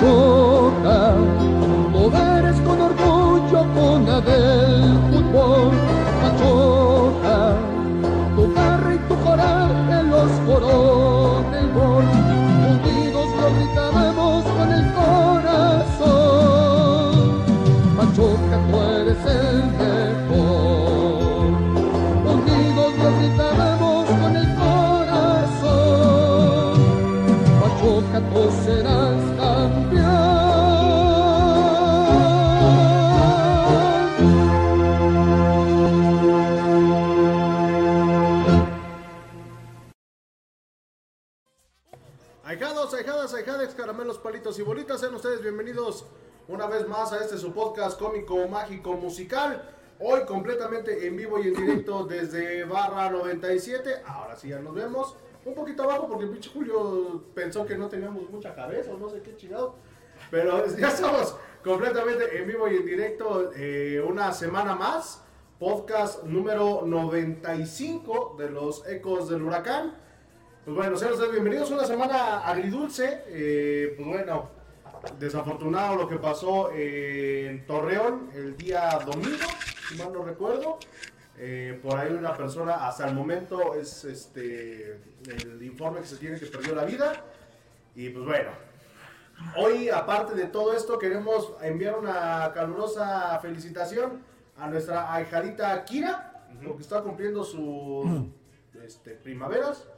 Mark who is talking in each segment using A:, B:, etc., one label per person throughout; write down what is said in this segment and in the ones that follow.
A: Pachuca,
B: caramelos, palitos y bolitas, sean ustedes bienvenidos una vez más a este su podcast cómico, mágico, musical. Hoy completamente en vivo y en directo desde Barra 97. Ahora sí ya nos vemos. Un poquito abajo porque el pinche Julio pensó que no teníamos mucha cabeza o no sé qué chingado. Pero ya estamos completamente en vivo y en directo eh, una semana más. Podcast número 95 de los Ecos del Huracán. Pues bueno, sean ustedes bienvenidos. Una semana agridulce. eh, pues bueno, desafortunado lo que pasó en Torreón el día domingo, si mal no recuerdo. Eh, por ahí una persona, hasta el momento, es este el informe que se tiene que perdió la vida. Y pues bueno, hoy, aparte de todo esto, queremos enviar una calurosa felicitación a nuestra ahijadita Kira, porque está cumpliendo sus este, primaveras.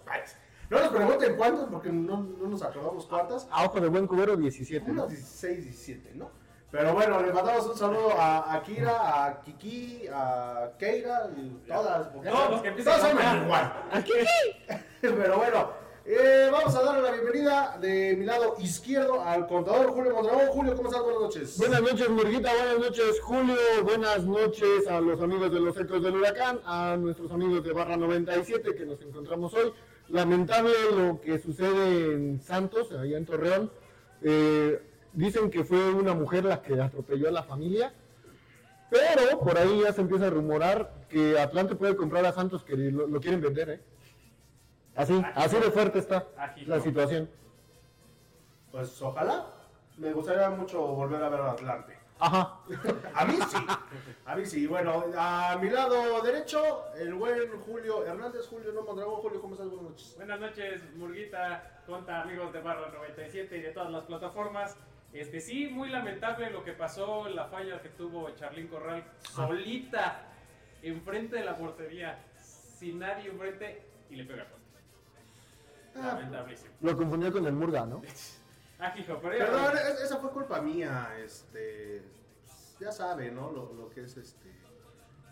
B: No nos pregunten cuántas, porque no, no nos acordamos cuántas.
C: A ojo de buen cubero 17, ¿no?
B: Unos 16, 17, ¿no? Pero bueno, le mandamos un saludo a, a Kira, a Kiki, a Keira y todas. porque
D: Todos los que empiezan
B: todos se
D: con
B: llaman
D: K.
B: igual. Pero bueno, eh, vamos a darle la bienvenida de mi lado izquierdo al contador Julio Mondragón. Julio, ¿cómo estás? Buenas noches.
C: Buenas noches, Murguita. Buenas noches, Julio. Buenas noches a los amigos de los Ecos del Huracán, a nuestros amigos de Barra 97 que nos encontramos hoy. Lamentable lo que sucede en Santos, allá en Torreón. Eh, dicen que fue una mujer la que atropelló a la familia. Pero por ahí ya se empieza a rumorar que Atlante puede comprar a Santos que lo, lo quieren vender, ¿eh? Así, así de fuerte está la situación.
B: Pues ojalá. Me gustaría mucho volver a ver a Atlante.
C: Ajá.
B: A mí sí. A mí sí. Bueno, a mi lado derecho, el buen Julio Hernández. Julio no Mondragón. Julio, ¿cómo estás? Buenas noches.
D: Buenas noches, Murguita, Conta, amigos de Barra 97 y de todas las plataformas. Este sí, muy lamentable lo que pasó, la falla que tuvo Charlín Corral solita enfrente de la portería, sin nadie enfrente y le pega fuerte.
B: Ah,
D: Lamentablísimo.
C: Lo confundió con el Murga, ¿no?
D: Ah, hijo, pero
B: Perdón, es- esa fue culpa mía, este, ya sabe, ¿no? Lo, lo que es este,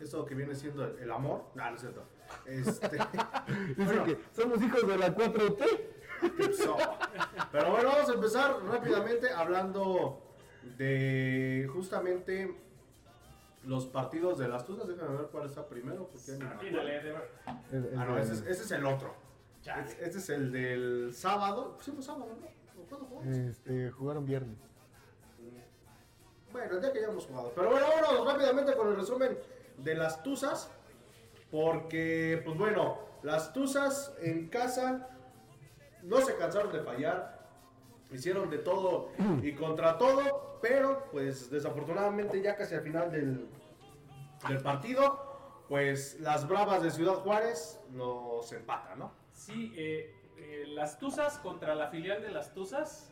B: eso que viene siendo el, el amor. No, no es cierto. Este,
C: Dicen que somos hijos de la 4T.
B: so. Pero bueno, vamos a empezar rápidamente hablando de justamente los partidos de las Tuzas. Déjame ver cuál está primero. Porque ya ni me acuerdo.
D: Atínale, de ver-
B: Ah, no, ese es, ese es el otro.
D: Chale.
B: Este este es el del sábado. Sí, fue sábado, ¿no? ¿O ¿Cuándo jugamos?
C: Este, jugaron viernes.
B: Bueno, el día que ya hemos jugado. Pero bueno, vámonos rápidamente con el resumen de las Tuzas. Porque, pues bueno, las Tuzas en casa no se cansaron de fallar. Hicieron de todo y contra todo. Pero, pues desafortunadamente, ya casi al final del, del partido, pues las Bravas de Ciudad Juárez nos empatan, ¿no?
D: Sí, eh, eh, las Tuzas contra la filial de las Tuzas.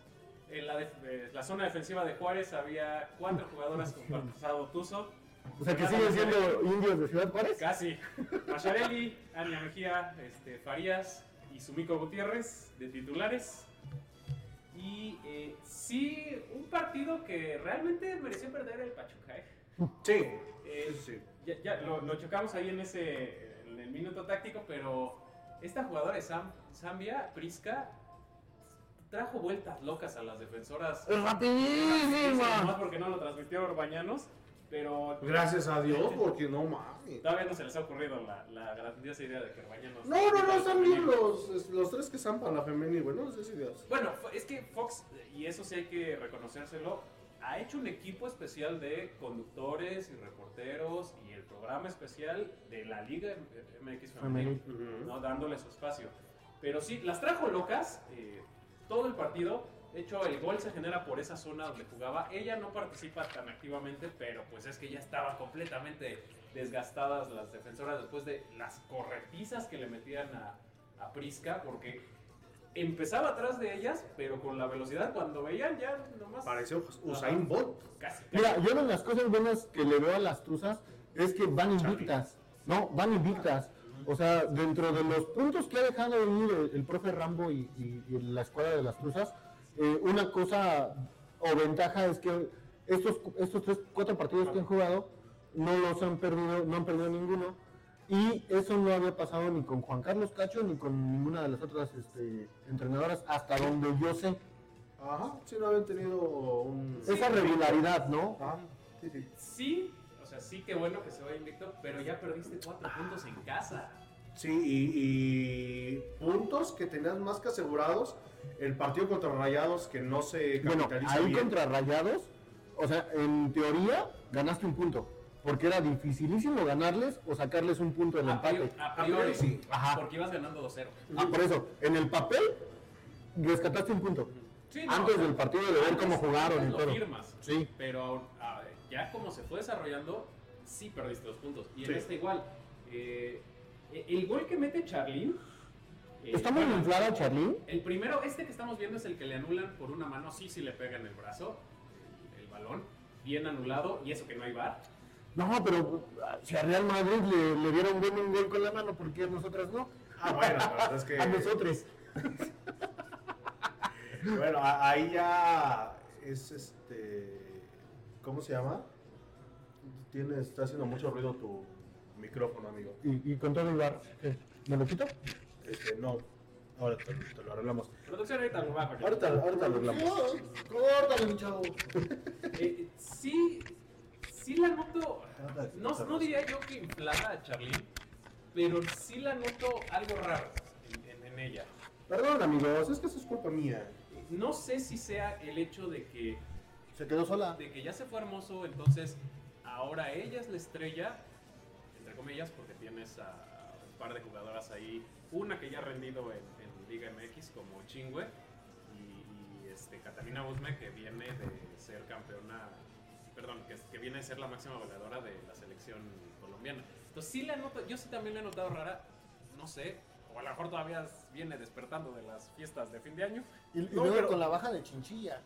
D: En la, eh, la zona defensiva de Juárez había cuatro jugadoras con pasado Tuzo.
C: O sea que siguen siendo indios de Ciudad Juárez.
D: Casi. Macharelli, Ania Mejía, este, Farías y Sumiko Gutiérrez de titulares. Y eh, sí, un partido que realmente mereció perder el Pachuca. ¿eh?
B: Sí.
D: Eh, ya ya lo, lo chocamos ahí en ese en el minuto táctico, pero esta jugadora de Sam- Zambia, Prisca, trajo vueltas locas a las defensoras.
C: ¡Es
D: Más
C: rapidísima!
D: porque no lo transmitió Orbañanos, pero
B: Gracias a Dios, porque no mames.
D: todavía no se les ha ocurrido la, la grandiosa idea de que Orbañanos.
B: No, no, no, están bien los, los tres que zampan la femenil, güey, no sé ideas.
D: Bueno, es que Fox, y eso sí hay que reconocérselo, ha hecho un equipo especial de conductores y reporteros y el programa especial de la Liga MX Femenil. ¿no? dándole su espacio. Pero sí, las trajo locas eh, todo el partido De hecho, el gol se genera por esa zona donde jugaba. Ella no participa tan activamente, pero pues es que ya estaban completamente desgastadas las defensoras después de las corretizas que le metían a, a Prisca, porque empezaba atrás de ellas, pero con la velocidad cuando veían ya nomás...
B: Pareció Usain Bolt.
D: Casi, casi.
C: Mira, yo una de las cosas buenas que le veo a las Tuzas es que van invictas. No, van invictas. O sea, dentro de los puntos que ha dejado ir el, el profe Rambo y, y- y la escuadra de las Tuzas, eh, una cosa o ventaja es que estos, estos tres, cuatro partidos que han jugado no los han perdido, no han perdido ninguno. Y eso no había pasado ni con Juan Carlos Cacho ni con ninguna de las otras este, entrenadoras, hasta donde yo sé.
B: Ajá, sí, no habían tenido un...
C: Esa regularidad, ¿no?
B: Ajá, sí, sí.
D: Sí, o sea, sí que bueno que se vaya invicto, pero ya perdiste cuatro puntos en casa.
B: Sí, y, y puntos que tenías más que asegurados. El partido contra Rayados que no se
C: Bueno,
B: capitaliza
C: ahí
B: bien.
C: contra Rayados, o sea, en teoría ganaste un punto, porque era dificilísimo ganarles o sacarles un punto del
D: A
C: empate.
D: a priori,
B: sí.
C: Ajá.
D: porque ibas ganando 2-0.
C: Ah, por eso, en el papel rescataste un punto.
D: Sí, no,
C: Antes
D: o sea,
C: del partido de ver cómo jugaron y todo.
D: firmas,
C: Sí.
D: Pero a ya como se fue desarrollando, sí perdiste los puntos. Y
B: Sí.
D: en este igual. eh, el gol que mete Charlene. eh,
C: ¿Está muy
D: bueno,
C: inflada Charlene?
D: El primero, este que estamos viendo es el que le anulan por una mano. Sí, sí le pega en el brazo. El balón. Bien anulado. Y eso que no hay bar.
C: No, pero si a Real Madrid le, le dieron bien un gol con la mano, ¿por qué a nosotras no?
B: Ah, bueno, la verdad es que...
C: A nosotros.
B: Bueno, a- ahí ya es este. ¿Cómo se llama? Tiene, está haciendo mucho ruido tu micrófono, amigo.
C: Y, y con todo el bar, ¿qué? ¿me lo quito?
B: Este, no. Ahora te, te lo arreglamos.
D: Producción ahorita lo bajo.
B: Ahorita, ahorita lo arreglamos.
C: Córtale, mi chavo.
D: Eh, sí, sí la noto, no, no diría yo que inflada a Charlene, pero sí la noto algo raro en, en- en ella.
B: Perdón, amigos, es que eso es culpa mía.
D: No sé si sea el hecho de que,
C: Se quedó sola.
D: de que ya se fue hermoso, entonces ahora ella es la estrella, entre comillas, porque tienes a un par de jugadoras ahí, una que ya ha rendido en, en Liga MX como Chingüe y, y, este, Catalina Usme que viene de ser campeona, perdón, que, que viene de ser la máxima goleadora de la selección colombiana. Entonces sí la noto, yo sí también la he notado rara, no sé, o a lo mejor todavía viene despertando de las fiestas de fin de año.
C: Y, y
B: No,
C: luego
B: pero-
C: con la baja de Chinchilla.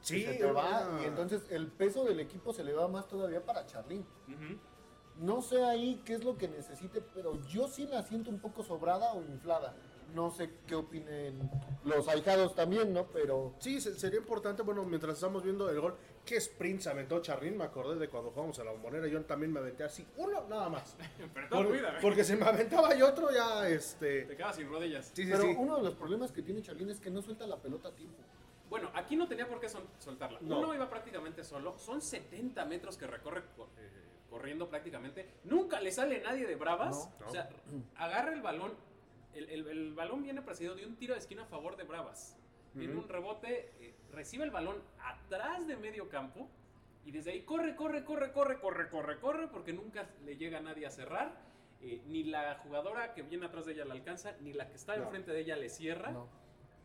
B: Sí,
C: se te va, y entonces el peso del equipo se le va más todavía para Charlín. No sé ahí qué es lo que necesite, pero yo sí la siento un poco sobrada o inflada. No sé qué opinen los ahijados también, ¿no? Pero
B: Sí, se- sería importante, bueno, mientras estamos viendo el gol, ¿qué sprint se aventó Charrín? Me acordé de cuando jugamos a la bombonera, yo también me aventé así, uno nada más.
D: Pero toda tu
B: Por-
D: vida, ¿eh?
B: porque se me aventaba y otro ya,
D: te
B: este...
D: quedas sin rodillas.
B: Sí, sí,
C: pero
B: sí.
C: uno de los problemas que tiene Charlín es que no suelta la pelota a tiempo.
D: Bueno, aquí no tenía por qué sol- soltarla.
B: No.
D: Uno iba prácticamente solo. Son 70 metros que recorre co- eh, corriendo prácticamente. Nunca le sale nadie de bravas.
B: No.
D: O sea, agarra el balón. El, el- el balón viene precedido de un tiro de esquina a favor de bravas. Viene
B: Ujú.
D: un rebote, eh, recibe el balón atrás de medio campo. Y desde ahí corre, corre, corre, corre, corre, corre, corre, porque nunca le llega nadie a cerrar. Eh, ni la jugadora que viene atrás de ella la alcanza, ni la que está
B: No.
D: enfrente de ella le cierra.
C: No.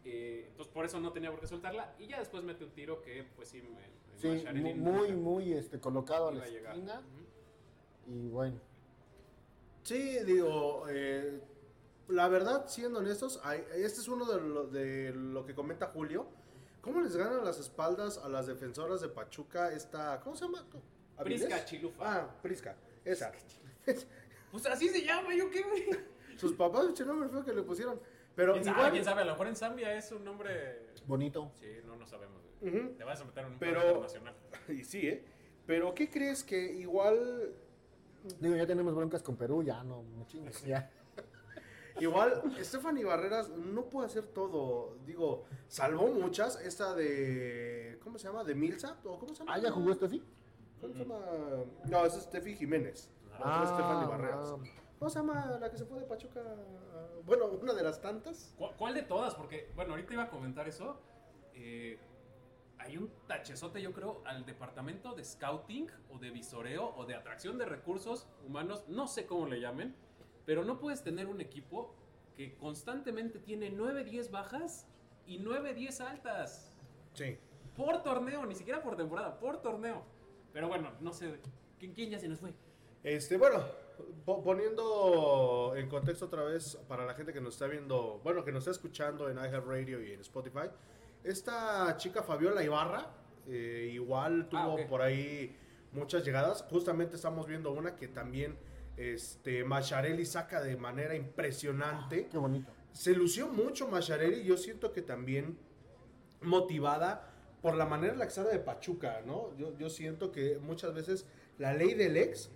D: Eh, entonces por eso no tenía por qué soltarla. Y ya después mete un tiro que pues sí me... me
C: Sí,
D: Masharini
C: mu-
D: nunca
C: muy, muy este, colocado a la
D: a
C: esquina. Y bueno,
B: Sí, digo, eh, la verdad, siendo honestos, hay- este es uno de lo, de lo que comenta Julio. ¿Cómo les ganan las espaldas a las defensoras de Pachuca esta, ¿cómo se llama? ¿Avilés?
D: Prisca Chilufa.
B: Ah, Prisca, esa.
D: Pues así se llama, ¿yo qué, güey?
B: Sus papás, pinche nombre feo que le pusieron. Pero
D: ¿Quién sabe?
B: igual,
D: ¿Quién sabe? A lo mejor en Zambia es un nombre...
C: bonito.
D: Sí, no, no sabemos.
B: Ujú.
D: Te vas a meter en un
B: Pero-
D: internacional.
B: y sí, ¿eh? Pero ¿qué crees que igual,
C: Digo, ya tenemos broncas con Perú, ya no me chingues, ya.
B: Igual, Stephanie Barreras no puede hacer todo? Digo, salvó muchas, esta de, ¿cómo se llama? ¿De Milsa? ¿O cómo se llama?
C: Ah, ¿ya jugó sí?
B: ¿Cómo se llama? No, es Steffi Jiménez. Es Stephanie Barreras.
C: ah,
B: ¿Cómo se llama la que se fue de Pachuca? a- Bueno, una de las tantas.
D: ¿Cu- ¿Cuál de todas? Porque, bueno, ahorita iba a comentar eso. Eh, hay un tachezote, yo creo, al departamento de scouting o de visoreo o de atracción de recursos humanos, no sé cómo le llamen, pero no puedes tener un equipo que constantemente tiene 9, 10 bajas y 9, 10 altas.
B: Sí.
D: Por torneo, ni siquiera por temporada, por torneo. Pero bueno, no sé. ¿Quién, quién ya se nos fue?
B: Este, bueno, po- poniendo en contexto otra vez para la gente que nos está viendo, bueno, que nos está escuchando en iHeartRadio y en Spotify, esta chica Fabiola Ibarra, eh, igual tuvo
D: Ah, ok.
B: por ahí muchas llegadas. Justamente estamos viendo una que también este, Macharelli saca de manera impresionante.
C: Qué bonito.
B: Se lució mucho Macharelli, yo siento que también motivada por la manera en la que sale de Pachuca, ¿no? Yo, yo siento que muchas veces la ley del ex,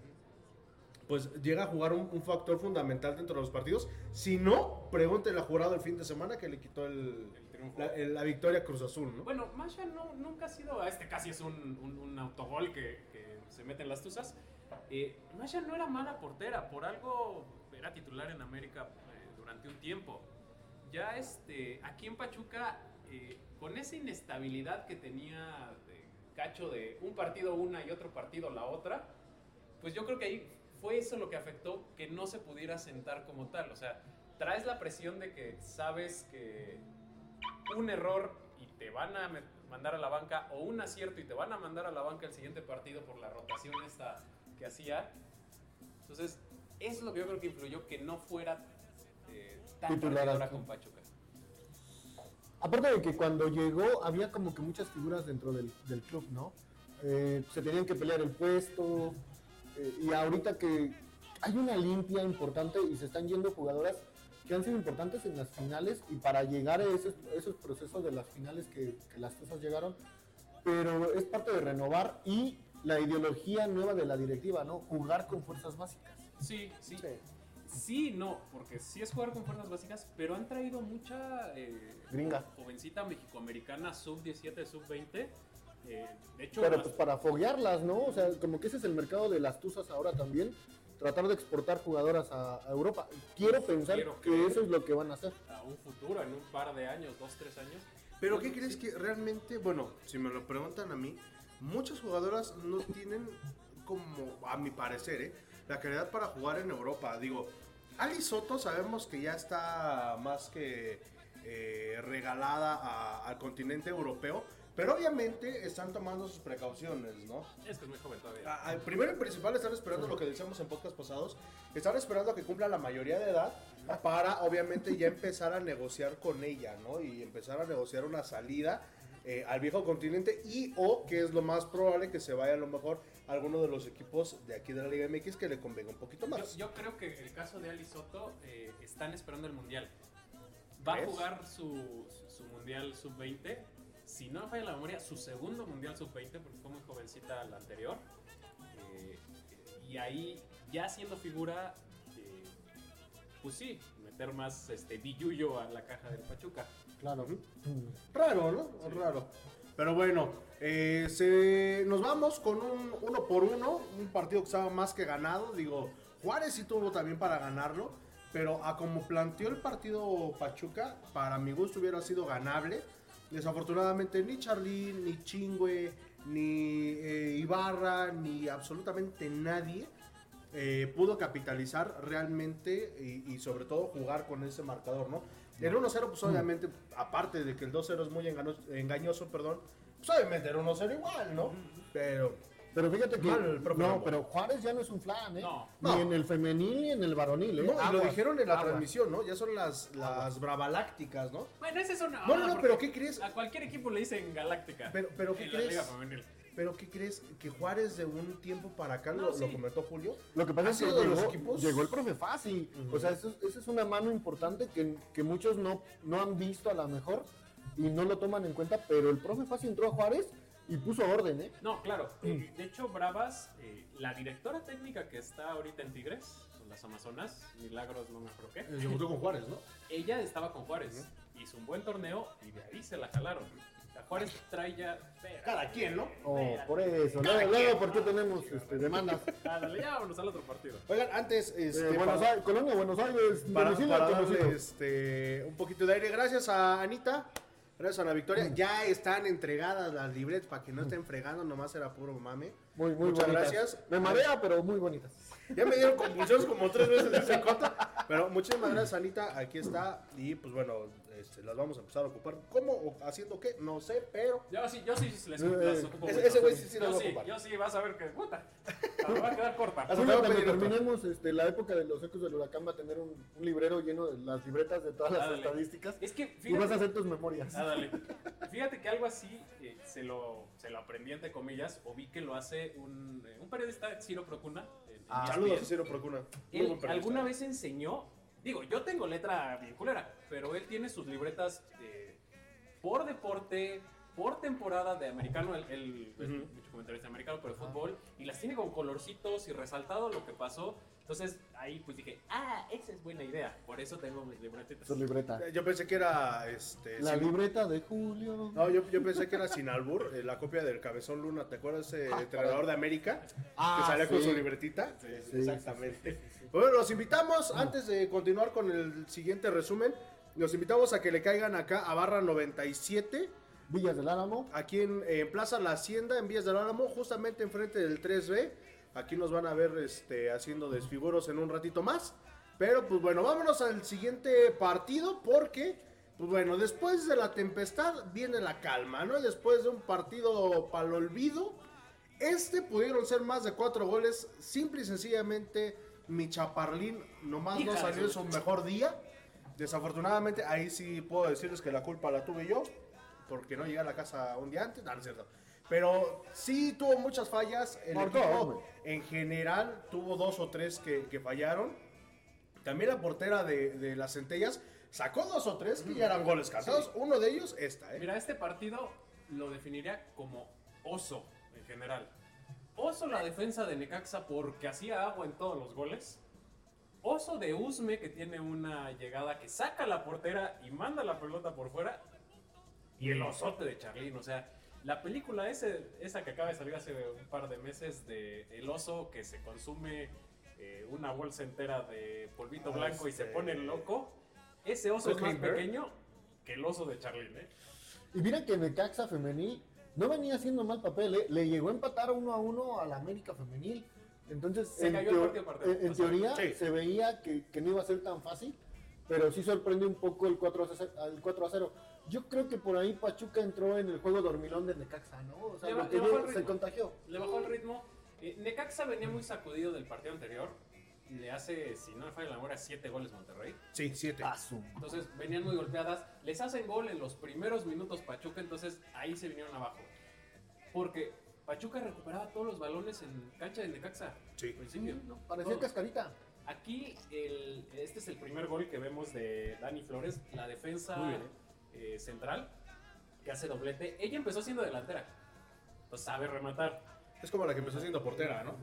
B: pues llega a jugar un, un factor fundamental dentro de los partidos. Si no, pregúntele al jurado el fin de semana que le quitó el,
D: El triunfo.
B: la, el- la victoria a Cruz Azul, ¿no?
D: Bueno, Masha no, nunca ha sido. Este casi es un, un, un autogol que, que se mete en las tuzas. Eh, Masha no era mala portera, por algo era titular en América eh, durante un tiempo. Ya este, aquí en Pachuca, eh, con esa inestabilidad que tenía de cacho de un partido una y otro partido la otra, pues yo creo que ahí fue eso lo que afectó que no se pudiera sentar como tal. O sea, traes la presión de que sabes que un error y te van a mandar a la banca o un acierto y te van a mandar a la banca el siguiente partido por la rotación esta que hacía. Entonces, eso es lo que yo creo que influyó que no fuera eh, tan
C: Titular
D: con Pachuca.
C: Aparte de que cuando llegó había como que muchas figuras dentro del, del club, ¿no? Eh, se tenían que pelear el puesto eh, y ahorita que hay una limpia importante y se están yendo jugadoras que han sido importantes en las finales y para llegar a esos, esos procesos de las finales que, que las cosas llegaron, pero es parte de renovar y la ideología nueva de la directiva, ¿no? Jugar con fuerzas básicas.
D: Sí, sí. Sí, no, porque sí es jugar con fuerzas básicas, pero han traído mucha eh,
C: Gringa.
D: jovencita mexicoamericana sub-17, sub-20. eh, de hecho,
C: Pero
D: más-
C: pues para foguearlas, ¿no? O sea, como que ese es el mercado de las tuzas ahora también. Tratar de exportar jugadoras a, a Europa. Quiero pensar
D: Quiero
C: que eso es lo que van a hacer.
D: a un futuro, en un par de años, dos, tres años.
B: Pero ¿qué crees que realmente, bueno, si me lo preguntan a mí, muchas jugadoras no tienen, como a mi parecer, ¿eh? la calidad para jugar en Europa? Digo, Ali Soto sabemos que ya está más que eh, regalada a- al continente europeo, pero obviamente están tomando sus precauciones, ¿no?
D: Es que es muy joven todavía.
B: A- al primero y principal están esperando lo que decíamos en podcast pasados, están esperando a que cumpla la mayoría de edad para obviamente ya empezar a negociar con ella, ¿no? Y empezar a negociar una salida eh, al viejo continente y o que es lo más probable que se vaya a lo mejor a alguno de los equipos de aquí de la Liga MX que le convenga un poquito más.
D: yo creo que el caso de Ali Soto eh, están esperando el mundial. Va a jugar su, su mundial sub-20. Si no me falla la memoria, su segundo mundial sub-20, porque fue muy jovencita la anterior. Eh, y ahí, ya siendo figura, pues sí, meter más este billuyo a la caja del Pachuca.
C: Claro.
B: Raro, ¿no? Raro. Pero bueno, eh, se, nos vamos con un uno por uno, un partido que estaba más que ganado. Digo, Juárez sí tuvo también para ganarlo, pero a como planteó el partido Pachuca, para mi gusto hubiera sido ganable. Desafortunadamente ni Charlín, ni Chingüe, ni eh, Ibarra, ni absolutamente nadie eh, pudo capitalizar realmente y, y sobre todo jugar con ese marcador, ¿no? El 1-0, pues obviamente, aparte de que el 2-0 es muy engañoso, perdón, pues obviamente era 1-0 igual, ¿no? Pero,
C: Pero fíjate que.
B: Mal
C: no,
B: Rambo.
C: pero Juárez ya no es un flan, ¿eh?
D: No.
C: Ni
B: No.
C: en el femenil ni en el varonil, ¿eh?
B: no, y lo
C: Aguas,
B: dijeron en la
C: aguas.
B: transmisión, ¿no? Ya son las, las bravalácticas, ¿no?
D: Bueno, ese es una.
B: No, no, no,
D: porque
B: pero ¿qué crees?
D: A cualquier equipo le dicen Galáctica.
B: Pero- pero ¿qué
D: en la
B: crees?
D: Liga Femenil.
B: Pero ¿qué crees? Que Juárez de un tiempo para acá,
D: No,
B: lo,
D: sí.
B: lo comentó Julio,
C: Lo que pasa
B: ¿Ha
C: es que
B: de los
C: llegó,
B: equipos?
C: llegó el profe Fasi. O sea, eso, esa es una mano importante que, que muchos no, no han visto a lo mejor y no lo toman en cuenta. Pero el profe Fasi entró a Juárez y puso orden, ¿eh?
D: No, claro. eh, De hecho, Bravas, eh, la directora técnica que está ahorita en Tigres, las Amazonas, Milagros, no me acuerdo qué,
B: eh, debutó con Juárez, ¿no?
D: ella estaba con Juárez. Hizo un buen torneo y de ahí se la jalaron. A Juárez trae ya.
B: Cada quien, ¿no?
C: Oh, por eso. Luego, luego, ¿por qué tenemos este, demandas?
D: Ándale, ya vámonos al otro partido.
B: Oigan, antes, este,
C: Eh, Buenos
B: para-
C: Aires, Colonia, Buenos Aires,
B: para, para darle este, un poquito de aire. Gracias a Anita, gracias a Ana Victoria. Ya están entregadas las libretas para que no estén fregando, nomás era puro mame.
C: Muy, muy
B: Muchas
C: bonitas.
B: gracias.
C: Me marea, pero muy bonitas.
B: Ya me dieron convulsiones como tres veces ese cota. Pero muchísimas gracias, Anita. Aquí está. Y pues bueno, este, las vamos a empezar a ocupar. ¿Cómo o haciendo qué? No sé, pero
D: Yo sí, yo sí les,
C: Eh,
D: las ocupo
B: ese-
D: mucho.
B: ese güey sí, sí las va a
D: sí,
B: ocupar.
D: yo sí, vas a ver que puta. Me va a quedar corta.
B: Hasta
C: cuando terminemos este, la época de los ecos del huracán va a tener un, un librero lleno de las libretas de todas las estadísticas
D: Es que
C: y vas a
D: fíjate,
C: hacer tus memorias.
D: Ah, dale. Fíjate que algo así eh, se, lo, se lo aprendí entre comillas o vi que lo hace un, eh, un periodista, Ciro Procuna. en- en
C: Ah,
B: saludos a. Ciro Procuna.
D: Él alguna vez enseñó, digo, yo tengo letra bien culera, pero él tiene sus libretas eh, por deporte, por temporada de americano, él, él es
B: Ujú.
D: mucho comentarista americano, pero de fútbol, y las tiene con colorcitos y resaltado lo que pasó. Entonces ahí pues dije, ah, esa es buena idea, por eso tengo mis libretitas.
C: Su libreta.
B: Eh, Yo pensé que era este.
C: La
B: sin-
C: libreta de Julio.
B: No, yo, yo pensé que era sin albur, eh, la copia del Cabezón Luna. ¿Te acuerdas ese
C: Ah,
B: entrenador de América?
C: Ah,
B: que salía con
C: sí.
B: su libretita.
D: Sí,
C: sí,
B: Exactamente. Bueno, los invitamos, antes de continuar con el siguiente resumen, los invitamos a que le caigan acá a Barra 97,
C: Villas del Álamo.
B: aquí en, en Plaza La Hacienda, en Vías del Álamo, justamente enfrente del 3B. Aquí nos van a ver este, haciendo desfiguros en un ratito más. Pero pues bueno, vámonos al siguiente partido porque, pues bueno, después de la tempestad viene la calma, ¿no? Después de un partido para el olvido, este pudieron ser más de cuatro goles, simple y sencillamente mi chaparlín nomás no salió en
D: su-
B: su mejor día. Desafortunadamente, ahí sí puedo decirles que la culpa la tuve yo, porque no llegué a la casa un día antes, no, no es cierto. Pero sí tuvo muchas fallas. El
C: Marcó,
B: equipo en general tuvo dos o tres que, que fallaron. También la portera de, de las centellas sacó dos o tres que ya eran goles cantados. Uno de ellos, esta, ¿eh?
D: Mira, este partido lo definiría como oso en general. Oso la defensa de Necaxa porque hacía agua en todos los goles. Oso de Usme que tiene una llegada que saca la portera y manda la pelota por fuera. Y el osote de Charlín, o sea, la película ese, esa que acaba de salir hace un par de meses de El oso que se consume eh, una bolsa entera de polvito
B: Ah,
D: blanco y se
B: este-
D: pone loco. Ese oso es más
B: Bear.
D: pequeño que el oso de Charlín, ¿eh?
C: Y mira que Necaxa femenil no venía haciendo mal papel, ¿eh? le llegó a empatar uno a uno a la América femenil. Entonces,
D: Se
C: en,
D: cayó el
C: teo-
D: partido aparte,
C: en- en
D: o sea,
C: teoría
B: sí.
C: se veía que, que no iba a ser tan fácil, pero sí sorprende un poco el 4 a 0. El 4 a 0. Yo creo que por ahí Pachuca entró en el juego dormilón de Necaxa, ¿no? O sea,
D: Le
C: lo
D: ba-
C: que
D: le bajó
C: yo-
D: el
C: se contagió.
D: Le bajó el ritmo. Eh, Necaxa venía muy sacudido del partido anterior. Le hace, si no me falla la memoria, 7 goles Monterrey.
B: Sí, siete.
C: Ah, su-
D: Entonces venían muy golpeadas. Les hacen gol en los primeros minutos Pachuca, entonces ahí se vinieron abajo. Porque Pachuca recuperaba todos los balones en cancha de Necaxa.
B: Sí.
D: Al principio.
C: No, parecía
D: Todo.
C: cascarita.
D: Aquí el- este es el primer gol que vemos de Dani Flores, la defensa
B: Muy bien,
D: eh, central que hace doblete. Ella empezó siendo delantera, pues sabe rematar.
B: Es como la que empezó siendo portera, ¿no?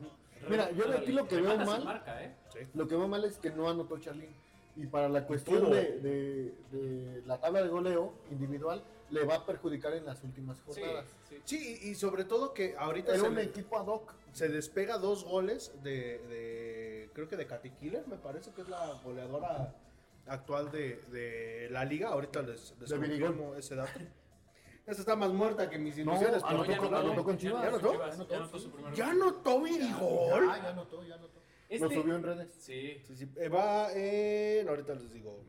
C: Mira, yo de aquí lo que veo mal-
D: marca, ¿eh?
B: Sí.
C: Lo que va mal es que no anotó Charlín. Y para la cuestión de, de- de la tabla de goleo individual, le va a perjudicar en las últimas jornadas.
D: sí.
B: Sí, y y sobre todo que ahorita
C: Era
B: se,
C: un
B: le-
C: equipo ad hoc.
B: se despega dos goles de, de- creo que de Katy Killer, me parece que es la goleadora actual de, de la liga. Ahorita les, les confirmo ese dato. Esta está más muerta que mis ilusiones. pero
D: No, ya
C: con-
D: anotó,
C: con
D: ya
C: Chivas.
B: ¿Ya
D: anotó
B: anotó?
D: Chivas,
C: ¿Ya anotó?
B: ¿Ya
D: gol.
B: anotó Virigol?
C: Ah, ya anotó, ya anotó.
D: Este-
C: Lo subió en redes.
D: Sí.
B: Sí, sí, eh, va en, ahorita les digo,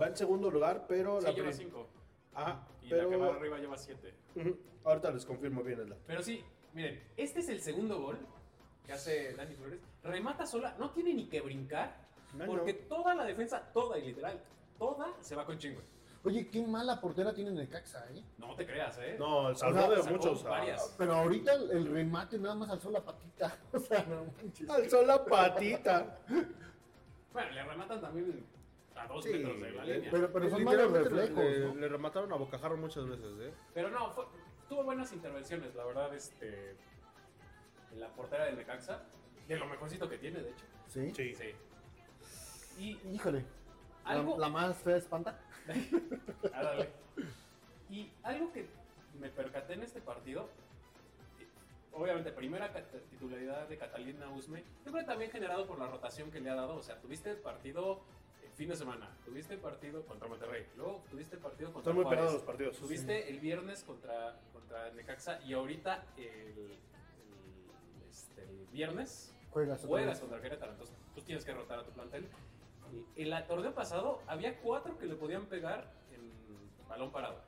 B: va en segundo lugar, pero
D: Sí,
B: la
D: lleva
B: prim-
D: 5.
B: Ajá,
D: Y la que va
B: pero
D: arriba lleva 7.
B: Ujú, ahorita les confirmo bien el dato.
D: Pero sí, miren, este es el segundo gol que hace Dani Flores. Remata sola, no tiene ni que brincar.
B: No,
D: porque
B: no.
D: toda la defensa, toda y literal, toda se va con chingo.
C: Oye, qué mala portera tiene Necaxa, ¿eh?
D: No te creas, ¿eh?
B: No,
C: sea,
B: salvó de muchos. ah,
D: varias.
C: Pero ahorita el, el remate nada más alzó la patita. O sea, no manches.
B: Alzó la patita.
D: Bueno, le rematan también a dos
B: Sí,
D: metros de la línea.
C: Pero, pero son malos reflejos,
B: le,
C: ¿no?
B: le remataron a bocajarro muchas veces, ¿eh?
D: Pero no, fue- tuvo buenas intervenciones, la verdad, este. En la portera de Necaxa. De lo mejorcito que tiene, de hecho.
C: Sí.
B: Sí.
D: Sí. Y
C: Híjole. La,
D: algo.
C: la más fea espanta.
D: Y algo que me percaté en este partido, eh, obviamente primera titularidad de Catalina Usme, yo creo que también generado por la rotación que le ha dado, o sea, tuviste partido eh, fin de semana, tuviste partido contra Monterrey, luego tuviste partido contra
B: Están muy
D: Juárez,
B: los partidos.
D: tuviste el viernes contra, contra Necaxa y ahorita el, el, este, el viernes
C: Juegas
D: juegas contra Querétaro, entonces tú tienes que rotar a tu plantel. El torneo pasado había cuatro que le podían pegar en balón parado.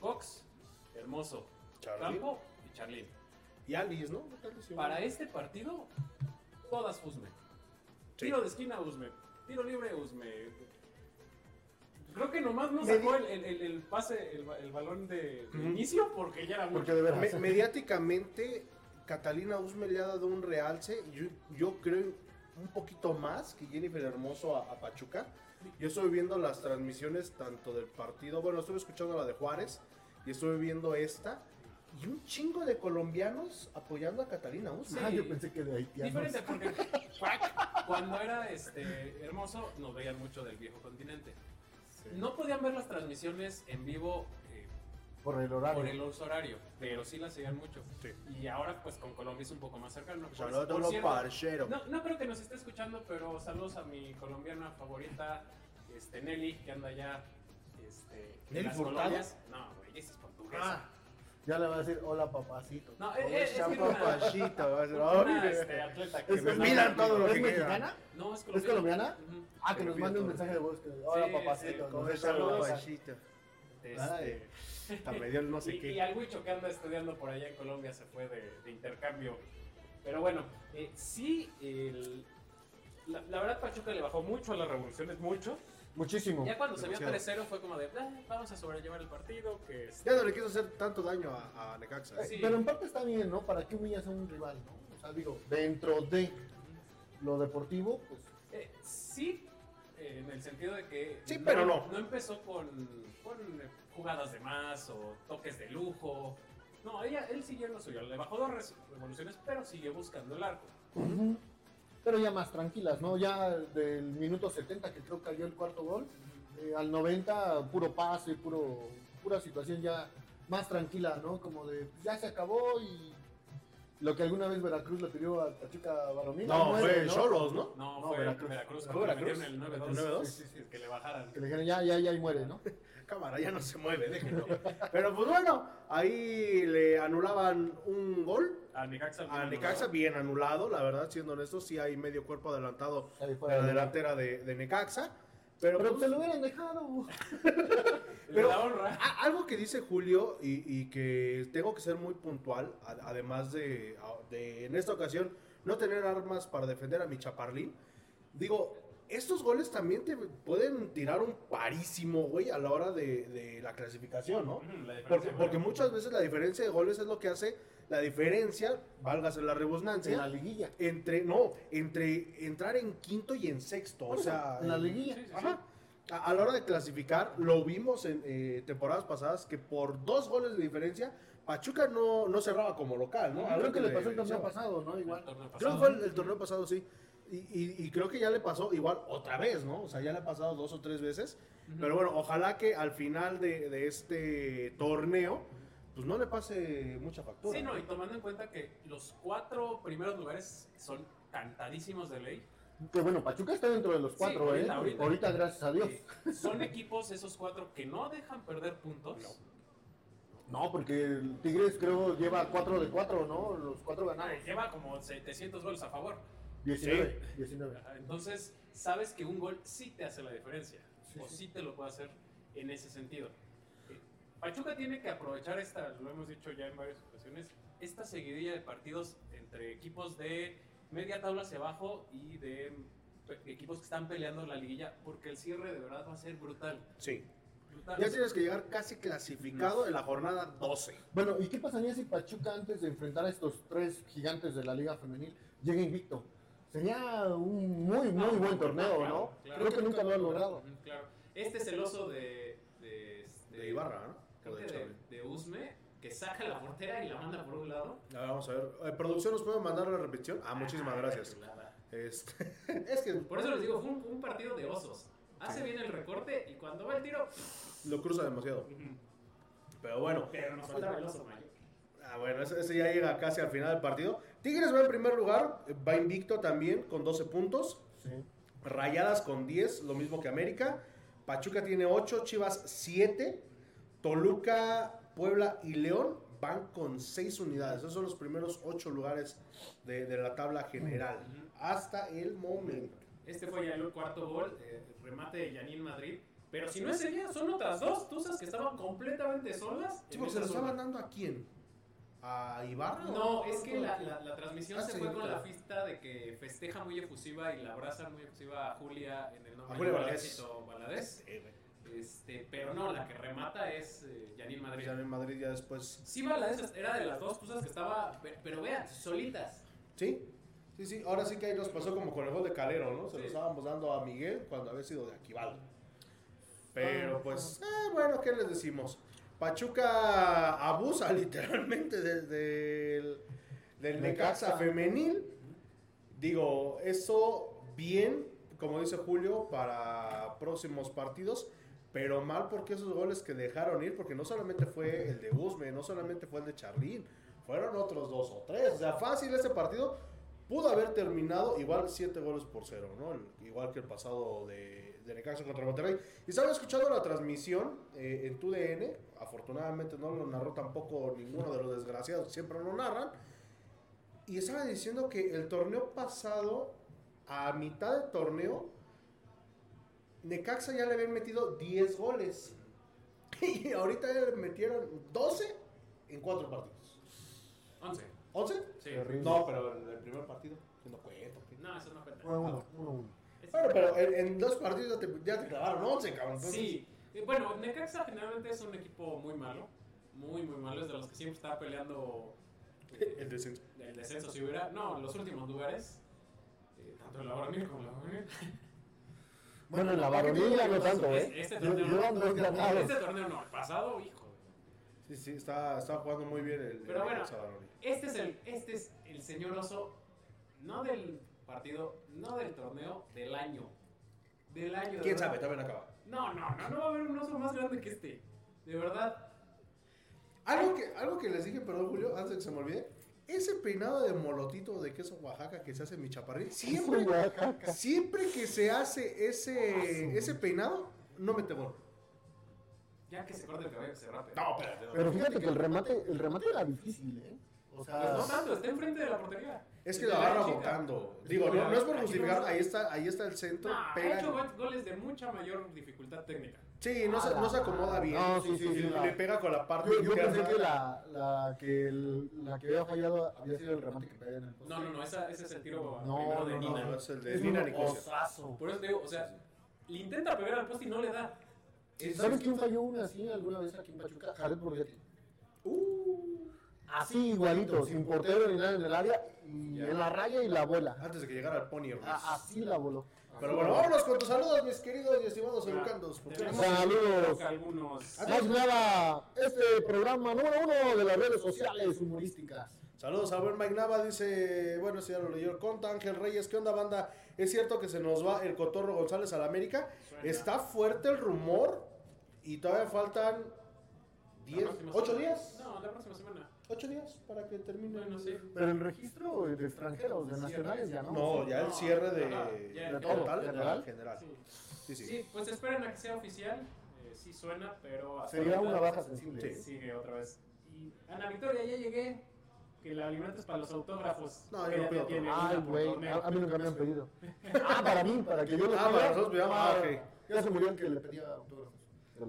D: Cox, Hermoso. Campo y Charlín.
B: Y Alice, ¿no?
D: Para este partido, todas Usme.
B: Sí.
D: Tiro de esquina Usme. Tiro libre Usme. Creo que nomás no sacó el, el- el- pase, el, ba- el balón de, inicio porque ya era mucho.
C: Porque de.
B: Me- mediáticamente, Catalina Usme le ha dado un realce, yo, yo creo un poquito más que Jennifer Hermoso a, a Pachuca. Yo estuve viendo las transmisiones tanto del partido, bueno, estuve escuchando la de Juárez y estuve viendo esta. Y un chingo de colombianos apoyando a Catalina.
D: Sí.
C: Ah, yo pensé que de haitianos.
D: Diferente porque Cuac, cuando era este hermoso nos veían mucho del viejo continente. No podían ver las transmisiones en vivo
C: Por el horario.
D: por el uso horario, pero sí las seguían mucho.
B: Sí.
D: Y ahora pues con Colombia es un poco más cercano. Por-
B: Saludos a los parcheros.
D: No, no creo que nos esté escuchando, pero saludos a mi colombiana favorita, este, Nelly, que anda allá. Este, en
B: ¿Nelly
D: las
B: Furtado?
D: colonias. No, güey, esa es portuguesa.
B: Ah,
C: Ya le va a decir hola papacito.
D: no, eh, eh, es, una,
B: Pachita, va a ser,
D: una,
B: "Ay,
D: este, atleta que
C: Es-
D: me
C: es-
B: miran todo lo
C: ¿Es
B: que
C: mexicana?
D: No, es
C: ¿Es colombiana? Ah, que nos mande un mensaje de voz. Que, hola
D: Sí,
C: papacito.
D: sí,
C: nos.
B: Pachita.
D: Este,
B: Ay, hasta me dio el no sé
D: y,
B: qué.
D: y al Huicho que anda estudiando por allá en Colombia se fue de, de intercambio. Pero bueno, eh, sí, el- la, la verdad Pachuca le bajó mucho a las revoluciones, mucho.
C: Muchísimo.
D: Ya cuando se vio
B: Demasiado.
D: 3-0 fue como de, "Ah, vamos a sobrellevar el partido, que es-
B: Ya no le quiso hacer tanto daño a, a Necaxa.
C: Eh,
D: Sí.
C: Pero en parte está bien, ¿no? ¿Para qué humillas a un rival, no? O sea, digo, dentro de lo deportivo, pues
D: Eh, sí, en el sentido de que
B: Sí, pero no.
D: no empezó con, con jugadas de más o toques de lujo. No, ella, él siguió en lo suyo. Le bajó dos revoluciones, pero siguió buscando el arco.
C: Pero ya más tranquilas, ¿no? Ya del minuto 70 que creo cayó el cuarto gol, eh, al 90 puro pase, puro pura situación ya más tranquila, ¿no? Como de ya se acabó y lo que alguna vez Veracruz le pidió a Pachuca Varonil.
B: No,
C: al nueve,
B: fue
C: ¿no?
B: Cholos, ¿no?
D: No,
C: No,
D: fue
C: Veracruz.
D: Veracruz.
B: ¿Fue Veracruz?
D: metieron el 9-2.
B: ¿El 9-2?
D: Sí, sí, sí, que le bajaran.
C: Que le dijeron ya, ya, ya y muere, ¿no?
B: Cámara, ya no se mueve, déjenlo. Pero pues bueno, ahí le anulaban un gol
D: A Necaxa.
B: a Necaxa, bien anulado, la verdad, siendo honestos, sí hay medio cuerpo adelantado
C: fuera
B: la
C: de-
B: delantera de, de Necaxa. Pero,
C: Pero
B: pues,
C: te lo hubieran dejado.
B: Pero-
D: da honra.
B: a- algo que dice Julio y, y que tengo que ser muy puntual, a- además de, de, en esta ocasión no tener armas para defender a mi chaparlín, digo, estos goles también te pueden tirar un parísimo, güey, a la hora de, de la clasificación, ¿no?
D: La
B: Porque, muchas veces la diferencia de goles es lo que hace la diferencia, válgase la
C: En
B: rebusnancia,
C: la liguilla.
B: entre, no, entre entrar en quinto y en sexto, o sea...
C: en la liguilla.
D: Sí, sí, sí.
B: Ajá. A, a la hora de clasificar, lo vimos en eh, temporadas pasadas que por dos goles de diferencia, Pachuca no, no cerraba como local, ¿no? Algo
C: Creo que le pasó el torneo pasado, ¿no?
D: El
C: Igual.
D: torneo
B: Creo que fue el, el torneo pasado, sí. Y, y- y creo que ya le pasó igual otra vez, ¿no? O sea, ya le ha pasado dos o tres veces. Pero bueno, ojalá que al final de, de este torneo, pues no le pase mucha factura.
D: Sí, no, y tomando en cuenta que los cuatro primeros lugares son cantadísimos de ley.
C: Que bueno, Pachuca está dentro de los cuatro, ¿eh?
D: ahorita.
C: Ahorita, gracias a Dios.
D: eh, son equipos esos cuatro que no dejan perder puntos.
C: No, porque el Tigres creo lleva 4 de 4, ¿no? Los 4 ganados.
D: Lleva como 700 goles a favor.
C: 19. 19.
D: Ajá, Entonces, sabes que un gol sí te hace la diferencia.
C: Sí,
D: o
C: sí.
D: sí te lo puede hacer en ese sentido. Eh, Pachuca tiene que aprovechar esta, lo hemos dicho ya en varias ocasiones, esta seguidilla de partidos entre equipos de media tabla hacia abajo y de pe- equipos que están peleando la liguilla, porque el cierre de verdad va a ser brutal.
B: Sí.
D: brutal.
B: Ya tienes que llegar casi clasificado en la jornada 12.
C: Bueno, ¿y qué pasaría si Pachuca antes de enfrentar a estos tres gigantes de la Liga Femenil llega invicto? Sería un muy, muy
D: Ah,
C: buen torneo,
D: claro,
C: ¿no?
D: claro.
C: Creo que nunca lo ha logrado.
D: Claro. Este es el oso de, de, este,
B: De Ibarra, ¿no?
D: creo
B: O de
D: que de, Usme, que saca la portera y la manda por un lado.
B: A ver, vamos a ver. Eh, ¿Producción nos puede mandar la repetición? Ah, muchísimas gracias.
D: chulada.
B: Este, es que
D: Por eso les digo, fue un, un partido de osos. Hace bien el recorte y cuando va el tiro.
B: lo cruza demasiado. Pero bueno,
D: Pero nos faltaba el oso mayor.
B: Ah, bueno, ese, ese ya llega casi al final del partido. Tigres va en primer lugar, va invicto también con 12 puntos.
C: Sí.
B: Rayadas con 10, lo mismo que América. Pachuca tiene 8, Chivas 7. Toluca, Puebla y León van con 6 unidades. Esos son los primeros 8 lugares de, de la tabla general. Hasta el momento.
D: Este fue ya el cuarto gol, eh, remate de Yanin Madrid. Pero si no es ella, son otras dos tuzas que estaban completamente solas.
B: Porque se lo estaban dando a quién? ¿A Ibarra?
D: No, es que la, la, la transmisión
B: Ah,
D: se
B: sí,
D: fue con
B: claro.
D: la fiesta de que festeja muy efusiva y la abraza muy efusiva a Julia en el nombre de
B: Valadez.
D: Valadez. Este, pero no, la que remata es eh, Madrid.
B: En Madrid ya después.
D: Sí, Valadez era de las dos cosas que estaba, pe- pero vean, solitas.
B: Sí, sí, sí. Ahora sí que ahí nos pasó como con el gol de Calero, ¿no? Se lo estábamos dando a Miguel cuando había sido de Aquival. Pero pues, eh, bueno, ¿qué les decimos? Pachuca abusa literalmente desde el del Necaxa femenil. Digo, eso bien, como dice Julio, para próximos partidos, pero mal porque esos goles que dejaron ir, porque no solamente fue el de Usme, no solamente fue el de Charlín, fueron otros dos o tres. O sea, fácil ese partido pudo haber terminado igual siete goles por cero, ¿no? Igual que el pasado de, de Necaxa contra Monterrey. Y estaba escuchando la transmisión eh, en TUDN, afortunadamente no lo narró tampoco ninguno de los desgraciados, siempre lo narran. Y estaba diciendo que el torneo pasado, a mitad del torneo, Necaxa ya le habían metido 10 goles. Y ahorita ya le metieron 12 en 4 partidos.
D: 11.
B: ¿11?
D: Sí.
C: Terrible.
B: No, pero en el primer partido, no cuenta. ¿qué?
D: No, eso no cuenta.
C: Uno.
D: Es-
B: Bueno, pero en, en dos partidos ya te, ya te clavaron 11, cabrón. Entonces,
D: Sí, bueno, Necaxa generalmente es un equipo muy malo, muy, muy malo, es de los que siempre está peleando eh,
B: El descenso.
D: el descenso si hubiera, no, los últimos lugares, eh, tanto en la varonil como en la juvenil.
C: Bueno, en la varonilla no tanto, ¿eh?
D: Este
C: Yo- ganados.
D: este torneo no, el pasado, hijo.
B: Sí, sí, está, está jugando muy bien el,
D: Pero
B: el
D: bueno,
B: Necaxa varonil.
D: Este es el, este es el señor oso, no del partido, no del torneo, del año. Del año. de
B: ¿Quién
D: verdad.
B: sabe? También acaba.
D: No, no, no, no va a haber un oso más grande que este. De verdad.
B: Algo que, algo que les dije, perdón, Julio, antes de que se me olvide. Ese peinado de molotito de queso Oaxaca que se hace en mi chaparrín, siempre, siempre que se hace ese, ese peinado, no mete gol.
D: Ya que se corte el cabello, se rape.
B: No, espérate. no.
C: Pero fíjate que el remate, el remate era difícil, ¿eh? O
D: Pues
C: sea,
D: no tanto, está enfrente de la portería.
B: Es que lo
D: la
B: agarra botando. Digo, no, no es por justificar, ahí está, ahí está el centro,
D: No, ha
B: pega.
D: hecho go- goles de mucha mayor dificultad técnica.
B: Sí, no se, no se acomoda bien.
C: No, sí, sí,
B: Y
C: sí,
B: le,
C: la-
B: pega con la parte
C: yo, yo pensé que la, la, que el- la que había fallado había sido el remate que pegó en el poste.
D: No, no, no, esa, ese es el tiro
C: No,
D: primero de
C: no,
D: Nina.
B: No, es el de
C: Es
B: Nina
C: un
B: Nicosia.
C: osazo.
D: Por eso te digo, o sea, le intenta pegar al poste y no le da. Es-
C: ¿Sabes quién falló una así alguna vez aquí en Pachuca? Jared Borghetti. Así igualito, sin portero ni nada en el área, y
D: Ya.
C: en la raya y la bola.
B: antes de que llegara el Pony Ruiz.
C: Así la voló.
B: Pero bueno, vámonos con tus saludos, mis queridos y estimados educandos.
C: Saludos.
D: algunos.
C: Más nada, este programa número uno de las redes sociales humorísticas.
B: Saludos a buen Mike Nava, dice, bueno, ese ya lo leyó el conta, Ángel Reyes, ¿qué onda banda? ¿Es cierto que se nos va el Cotorro González a la América?
D: Suena.
B: Está fuerte el rumor y todavía faltan
D: La
B: 10,
D: próxima
B: 8
D: semana.
B: días.
D: No, la próxima semana.
B: 8 días para que termine.
D: Bueno, sí.
C: Pero el registro de extranjeros, de nacionales, ya no.
B: No, ya el cierre de,
D: ya,
C: de todo,
B: total,
C: general.
B: general.
D: Sí.
B: Sí, sí.
D: Sí, pues esperen a que sea oficial. Eh, sí suena, pero.
C: Sería una baja sensible.
B: Sí.
D: Sigue otra vez. Y Ana Victoria, ya llegué. Que la alimentas para los autógrafos.
B: No, yo no
D: ya
B: pido
D: tiene
C: Ay, güey, a, a mí nunca me han pedido. Ah, para mí, para que yo lo
B: Ah, para nosotros ah, ok.
C: Ya se murió el que le pedía autógrafos.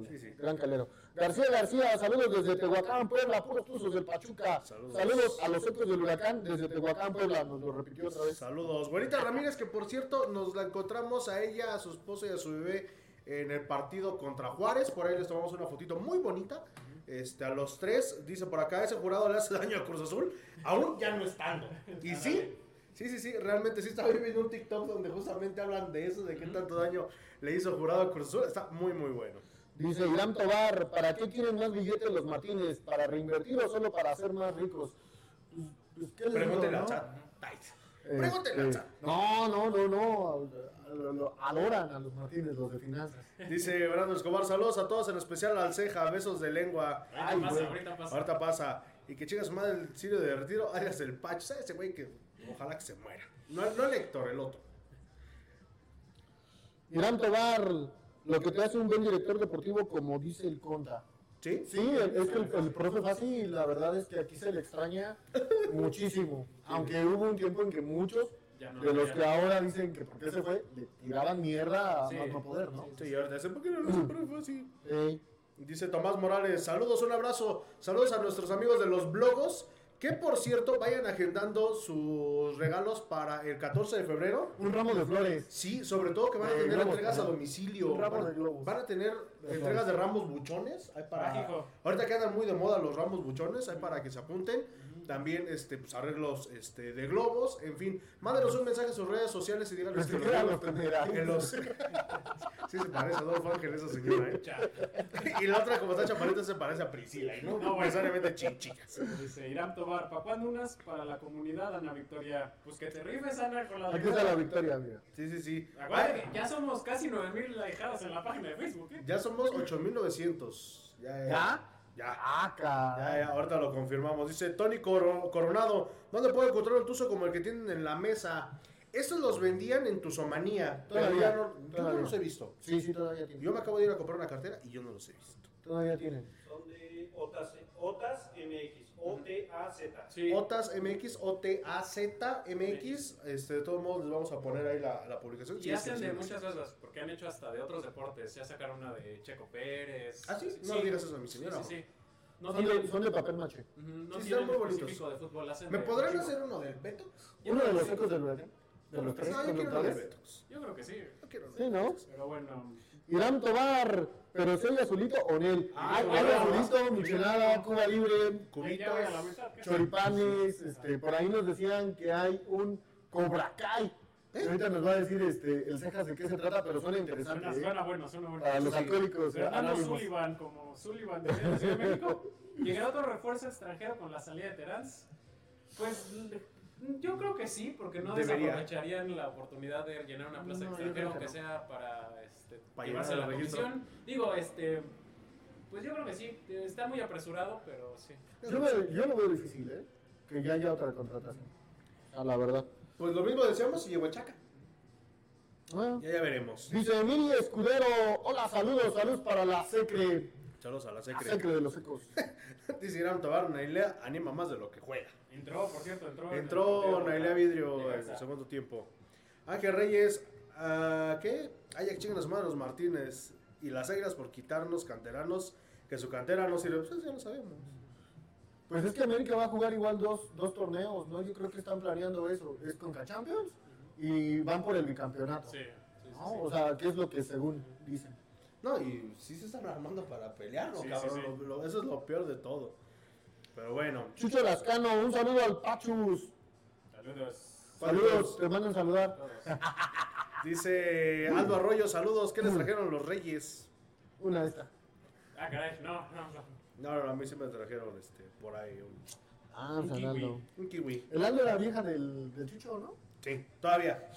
B: Sí, sí.
C: Gran calero. García García, saludos desde Tehuacán, Puebla, puros tuzos del Pachuca.
B: Saludos.
C: a los ecos del huracán desde Tehuacán, Puebla. Nos lo repitió otra vez.
B: Saludos. Buenita Ramírez, que por cierto nos la encontramos a ella, a su esposa y a su bebé en el partido contra Juárez. Por ahí les tomamos una fotito muy bonita. Este, a los tres, dice por acá, ese jurado le hace daño a Cruz Azul, aún ya no estando. Y sí, sí, sí, sí, realmente sí estaba viendo un TikTok donde justamente hablan de eso, de qué tanto daño le hizo jurado a Cruz Azul. Está muy, muy bueno.
C: Dice Irán Tobar, ¿para qué quieren más billetes los Martínez? ¿Para reinvertir o solo para ser más ricos? Pues, pues, ¿qué les digo,
B: Pregúntenle
C: no?
B: al chat.
C: Este,
B: Pregúntenle al chat.
C: No, no, no, no. Adoran a los Martínez, los de finanzas.
B: Dice Brando Escobar, saludos a todos, en especial al Ceja, besos de lengua.
D: Ahorita
C: Ay,
D: pasa, ahorita pasa.
B: Ahorita pasa. Y que chinga su madre el Sirio de retiro, alias el Patch. ¿Sabes ese güey que ojalá que se muera? No, no el Héctor, el otro.
C: Irán Tobar, lo que te hace un buen director deportivo, como dice el Conta.
B: ¿Sí?
C: Sí, el- es que el, el profe Fácil, la verdad es que aquí se le extraña muchísimo. Aunque hubo un tiempo en que muchos
D: no
C: de los que ahora dicen que por qué se fue, le tiraban mierda a
D: Sí,
C: más no poder, ¿no?
D: sí,
B: Sí, ahorita dicen, ¿por qué no lo hizo? Pero fue así.
C: Ey.
B: Dice Tomás Morales, saludos, un abrazo, saludos a nuestros amigos de los blogos, que por cierto vayan agendando sus regalos para el 14 de febrero.
C: un ramo de flores.
B: Sí, sobre todo que van a
C: De
B: tener
C: globos,
B: entregas a domicilio.
C: Un ramo
B: Van,
C: de globos.
B: van a tener
C: De
B: entregas de ramos buchones. Hay para,
D: Mágico.
B: ahorita que andan muy de moda los ramos buchones, hay para que se apunten. También este, pues, arreglos este, de globos, en fin. Mándenos un mensaje a sus redes sociales y díganles que
C: que los
B: sí se parece a Adolfo Ángel esa señora, ¿eh? Y la otra, como está chaparrita, se parece a Priscila, y no,
D: No, bueno.
B: necesariamente chichicas.
D: Dice Irán Tobar, ¿para cuándo unas para la comunidad, Ana Victoria? Pues que te rifes, Ana, con la
C: Aquí está la victoria, mira.
B: Sí, sí, sí.
D: Acuérdate ya somos casi 9000 alejados en la página de Facebook, ¿eh?
B: Ya somos 8900. Ya, ya.
C: ¿Ya?
B: Ya.
C: Ah,
B: Ya,
C: caray.
B: ya, ahorita lo confirmamos. Dice Tony Coro- Coronado, ¿dónde puedo encontrar un tuzo como el que tienen en la mesa? Estos los vendían en Tuzomanía,
C: Todavía,
B: ya no, yo no
C: todavía.
B: los he visto.
C: Sí, sí, todavía.
B: Yo me acabo de ir a comprar una cartera y yo no los he visto.
C: Todavía tienen.
E: Son de OTAS, OTAS MX, O-T-A-Z.
D: Sí.
B: OTAS MX, O-T-A-Z MX. Este, de todos modos, les vamos a poner ahí la, la publicación.
D: Y
B: Sí,
D: hacen
B: sí,
D: de
B: sí.
D: muchas cosas, porque han hecho hasta de otros deportes. Ya sacaron una de Checo Pérez.
B: ¿Ah, sí? No digas eso a mi señora.
D: Sí, sí, sí. No
C: Son
D: tienen,
C: de, son de papel maché.
D: No
B: Sí,
D: tienen
B: muy bonitos.
D: específico de fútbol. Hacen
B: ¿Me
D: de
B: podrán hacer uno del Beto?
D: Yo
C: Uno de los
D: que sí.
C: ecos del. De los tres
B: No, yo quiero uno del
C: conductores.
B: Beto.
D: Yo creo que sí.
B: Yo quiero uno
C: Sí, ¿no?
D: Pero bueno.
C: Irán Tobar, pero soy azulito o Nel.
B: Ah, bueno.
C: azulito, michelada, Cuba Libre,
D: ¿qué?
C: choripanes, este, por ahí nos decían que hay un Cobra Kai.
B: ¿Eh?
C: Ahorita nos va a decir este, el cejas de qué se trata, pero suena interesante.
D: Suena,
C: ¿eh?
D: suena bueno, suena bueno.
C: Para los
D: Sí.
C: alcohólicos
D: Fernando
C: anónimos.
D: Sullivan, como Sullivan de la Ciudad de México. ¿Llegará otro refuerzo extranjero con la salida de Terán? Pues yo creo que sí, porque no
B: Debería.
D: desaprovecharían la oportunidad de llenar una plaza
C: No,
D: extranjera, aunque
C: no.
D: sea para este,
B: Para
D: llevarse la comisión. Digo, este. Pues yo creo que sí, está muy apresurado, pero sí.
C: Yo, me- yo lo veo difícil, ¿eh? Que ya haya otra contratación. A la verdad.
B: Pues lo mismo decíamos y llegó el Chaca.
C: Bueno.
B: Ya, ya veremos.
C: Dice Emilio Escudero, hola, saludos, saludos para la secre,
B: Saludos a la
C: la
B: secre.
C: secre de los ecos.
B: Dice Irán Tobar, Nailea anima más de lo que juega.
D: Entró, por cierto, entró. en
B: Entró
D: partido
B: Nailea Vidrio en el segundo tiempo. Ángel Reyes, ah, ¿qué? Hay que chingan a su madre los Martínez y las Águilas por quitarnos canteranos, que su cantera no sirve. Pues ya lo sabemos.
C: Pues es que América va a jugar igual dos, dos torneos, ¿no? Yo creo que están planeando eso. Es Conca Champions y van por el bicampeonato.
D: Sí, sí, sí,
C: ¿no?
D: sí.
C: O sea, ¿qué es lo que según dicen?
B: No, y sí se están armando para pelear, ¿no,
D: Sí,
B: cabrón?
D: sí, sí.
B: Lo- lo- eso es lo peor de todo. Pero bueno.
C: Chucho Lascano, un saludo al Pachus.
D: Saludos.
C: Saludos, te mandan saludar.
D: Todos.
B: Dice Aldo Arroyo, saludos. ¿Qué les trajeron los Reyes?
C: Una de estas.
D: Ah, caray, no, no, no.
B: No, no, a mí sí me trajeron este, por ahí un,
C: Ah,
D: Un
C: San
D: kiwi.
C: Aldo.
B: un kiwi.
C: El Aldo era vieja del, del Chucho, ¿no?
B: Sí, todavía.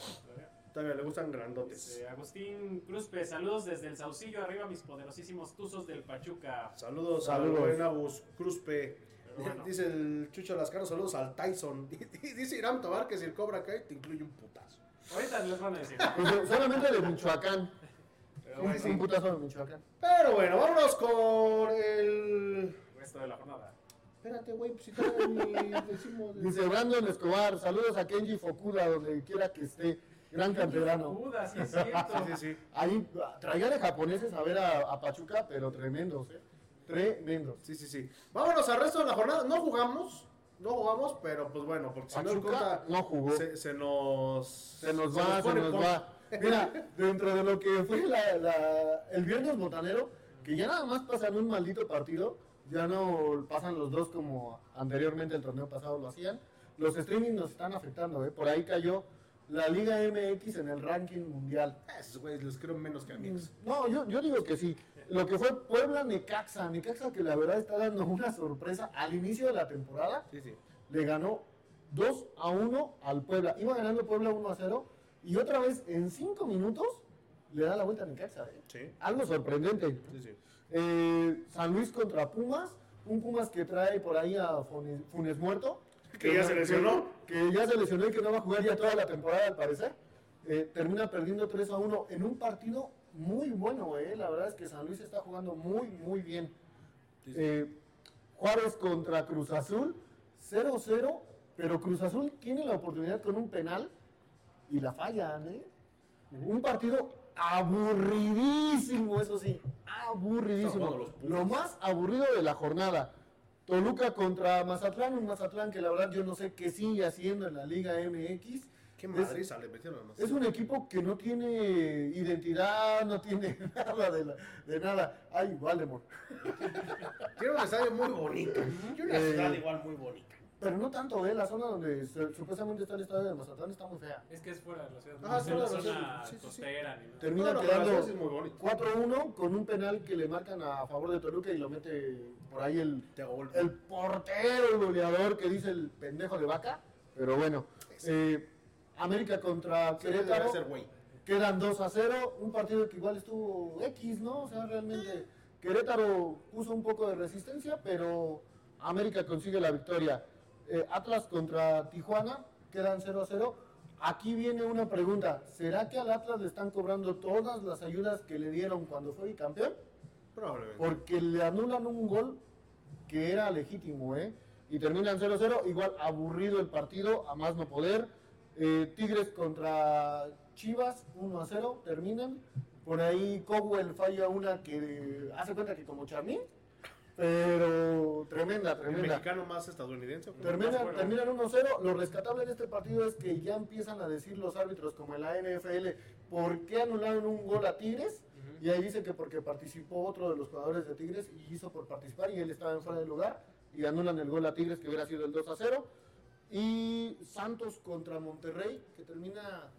B: Todavía le gustan grandotes.
D: Dice Agustín Cruzpe, saludos desde el Saucillo, arriba mis poderosísimos tuzos del Pachuca.
B: Saludos,
C: Saludos.
B: al buen Abus Cruzpe.
D: Pero bueno.
B: Dice el Chucho Lascano, saludos al Tyson. Y dice Irán Tobar que si el Cobra Kai te incluye un putazo.
D: Ahorita les van a decir.
C: Pues, solamente de Michoacán.
D: Pero
C: Un,
D: bueno, sí,
C: un putazo de Michoacán.
B: Pero bueno, vámonos con el...
D: el resto de la jornada.
B: Espérate, güey, pues si todavía ni decimos...
C: Dice Brandon Escobar, saludos a Kenji Fokuda, donde quiera que esté. Gran canterano.
D: Judas, sí es cierto.
B: Sí, sí.
C: Ahí traía de japoneses a ver a, a Pachuca, pero tremendos, ¿eh? Tremendos.
B: Sí, sí, sí. Vámonos al resto de la jornada. No jugamos, no jugamos, pero pues bueno, porque si no
C: Pachuca
B: Conta
C: no jugó.
B: se, se nos...
C: Se nos va, se nos va. Mira, dentro de lo que fue la- la- el viernes botanero, que ya nada más pasan un maldito partido, ya no pasan los dos como anteriormente el torneo pasado lo hacían. Los streaming nos están afectando, ¿eh? Por ahí cayó la Liga MX en el ranking mundial.
B: Esos güeyes los creo menos que amigos.
C: No, yo, yo digo que sí. Lo que fue Puebla-Necaxa, Necaxa que la verdad está dando una sorpresa al inicio de la temporada,
B: Sí, sí.
C: le ganó 2 a 1 al Puebla. Iba ganando Puebla 1 a 0 y otra vez en 5 minutos le da la vuelta a Necaxa. ¿eh?
B: Sí,
C: Algo sorprendente.
B: sí.
C: Eh, San Luis contra Pumas, un Pumas que trae por ahí a Funes, Funes Muerto.
B: Que ya se lesionó.
C: Que, que ya se lesionó y que no va a jugar ya toda la temporada al parecer. Eh, termina perdiendo 3 a 1 en un partido muy bueno, eh. la verdad es que San Luis está jugando muy, muy bien. Eh, Juárez contra Cruz Azul, 0-0, pero Cruz Azul tiene la oportunidad con un penal y la fallan, ¿eh? Un partido aburridísimo, eso sí, aburridísimo. Lo más aburrido de la jornada. Toluca contra Mazatlán, un Mazatlán que la verdad yo no sé qué sigue haciendo en la Liga MX.
B: Qué madriza le metieron a
C: Es un equipo que no tiene identidad, no tiene nada de, la- de nada. Ay, Voldemort.
B: Tiene un estadio muy bonito. Y una
C: Eh,
B: ciudad igual muy bonita.
C: Pero no tanto, ¿eh? La zona donde se- supuestamente está el estadio de Mazatlán está muy fea.
D: Es que es fuera de la ciudad.
B: Ah,
D: es la zona
B: ciudad. Sí, sí, sí.
D: costera ni nada.
C: Termina
B: No, no,
C: quedando
B: ciudad sí es muy bonita.
C: 4-1 con un penal que le marcan a favor de Toluca y lo mete por ahí el, el portero, el goleador que dice el pendejo de vaca. Pero bueno, eh, América contra Querétaro. Quedan 2 a 0, un partido que igual estuvo X, ¿no? O sea, realmente Querétaro puso un poco de resistencia, pero América consigue la victoria. Eh, Atlas contra Tijuana, quedan 0 a 0. Aquí viene una pregunta, ¿será que al Atlas le están cobrando todas las ayudas que le dieron cuando fue bicampeón?
B: Probablemente.
C: Porque le anulan un gol que era legítimo, ¿eh? Y terminan 0-0, igual aburrido el partido, a más no poder. Eh, Tigres contra Chivas, 1-0, terminan. Por ahí Cowell falla una que hace cuenta que como Charmín, pero tremenda,
B: El
C: tremenda.
B: mexicano más estadounidense.
C: Termina-
D: Más bueno.
C: terminan 1-0. Lo rescatable de este partido es que ya empiezan a decir los árbitros, como en la NFL, ¿por qué anularon un gol a Tigres? Y ahí dice que porque participó otro de los jugadores de Tigres y hizo por participar y él estaba en fuera de lugar y anulan el gol a Tigres que hubiera sido el 2 a 0. Y Santos contra Monterrey, que termina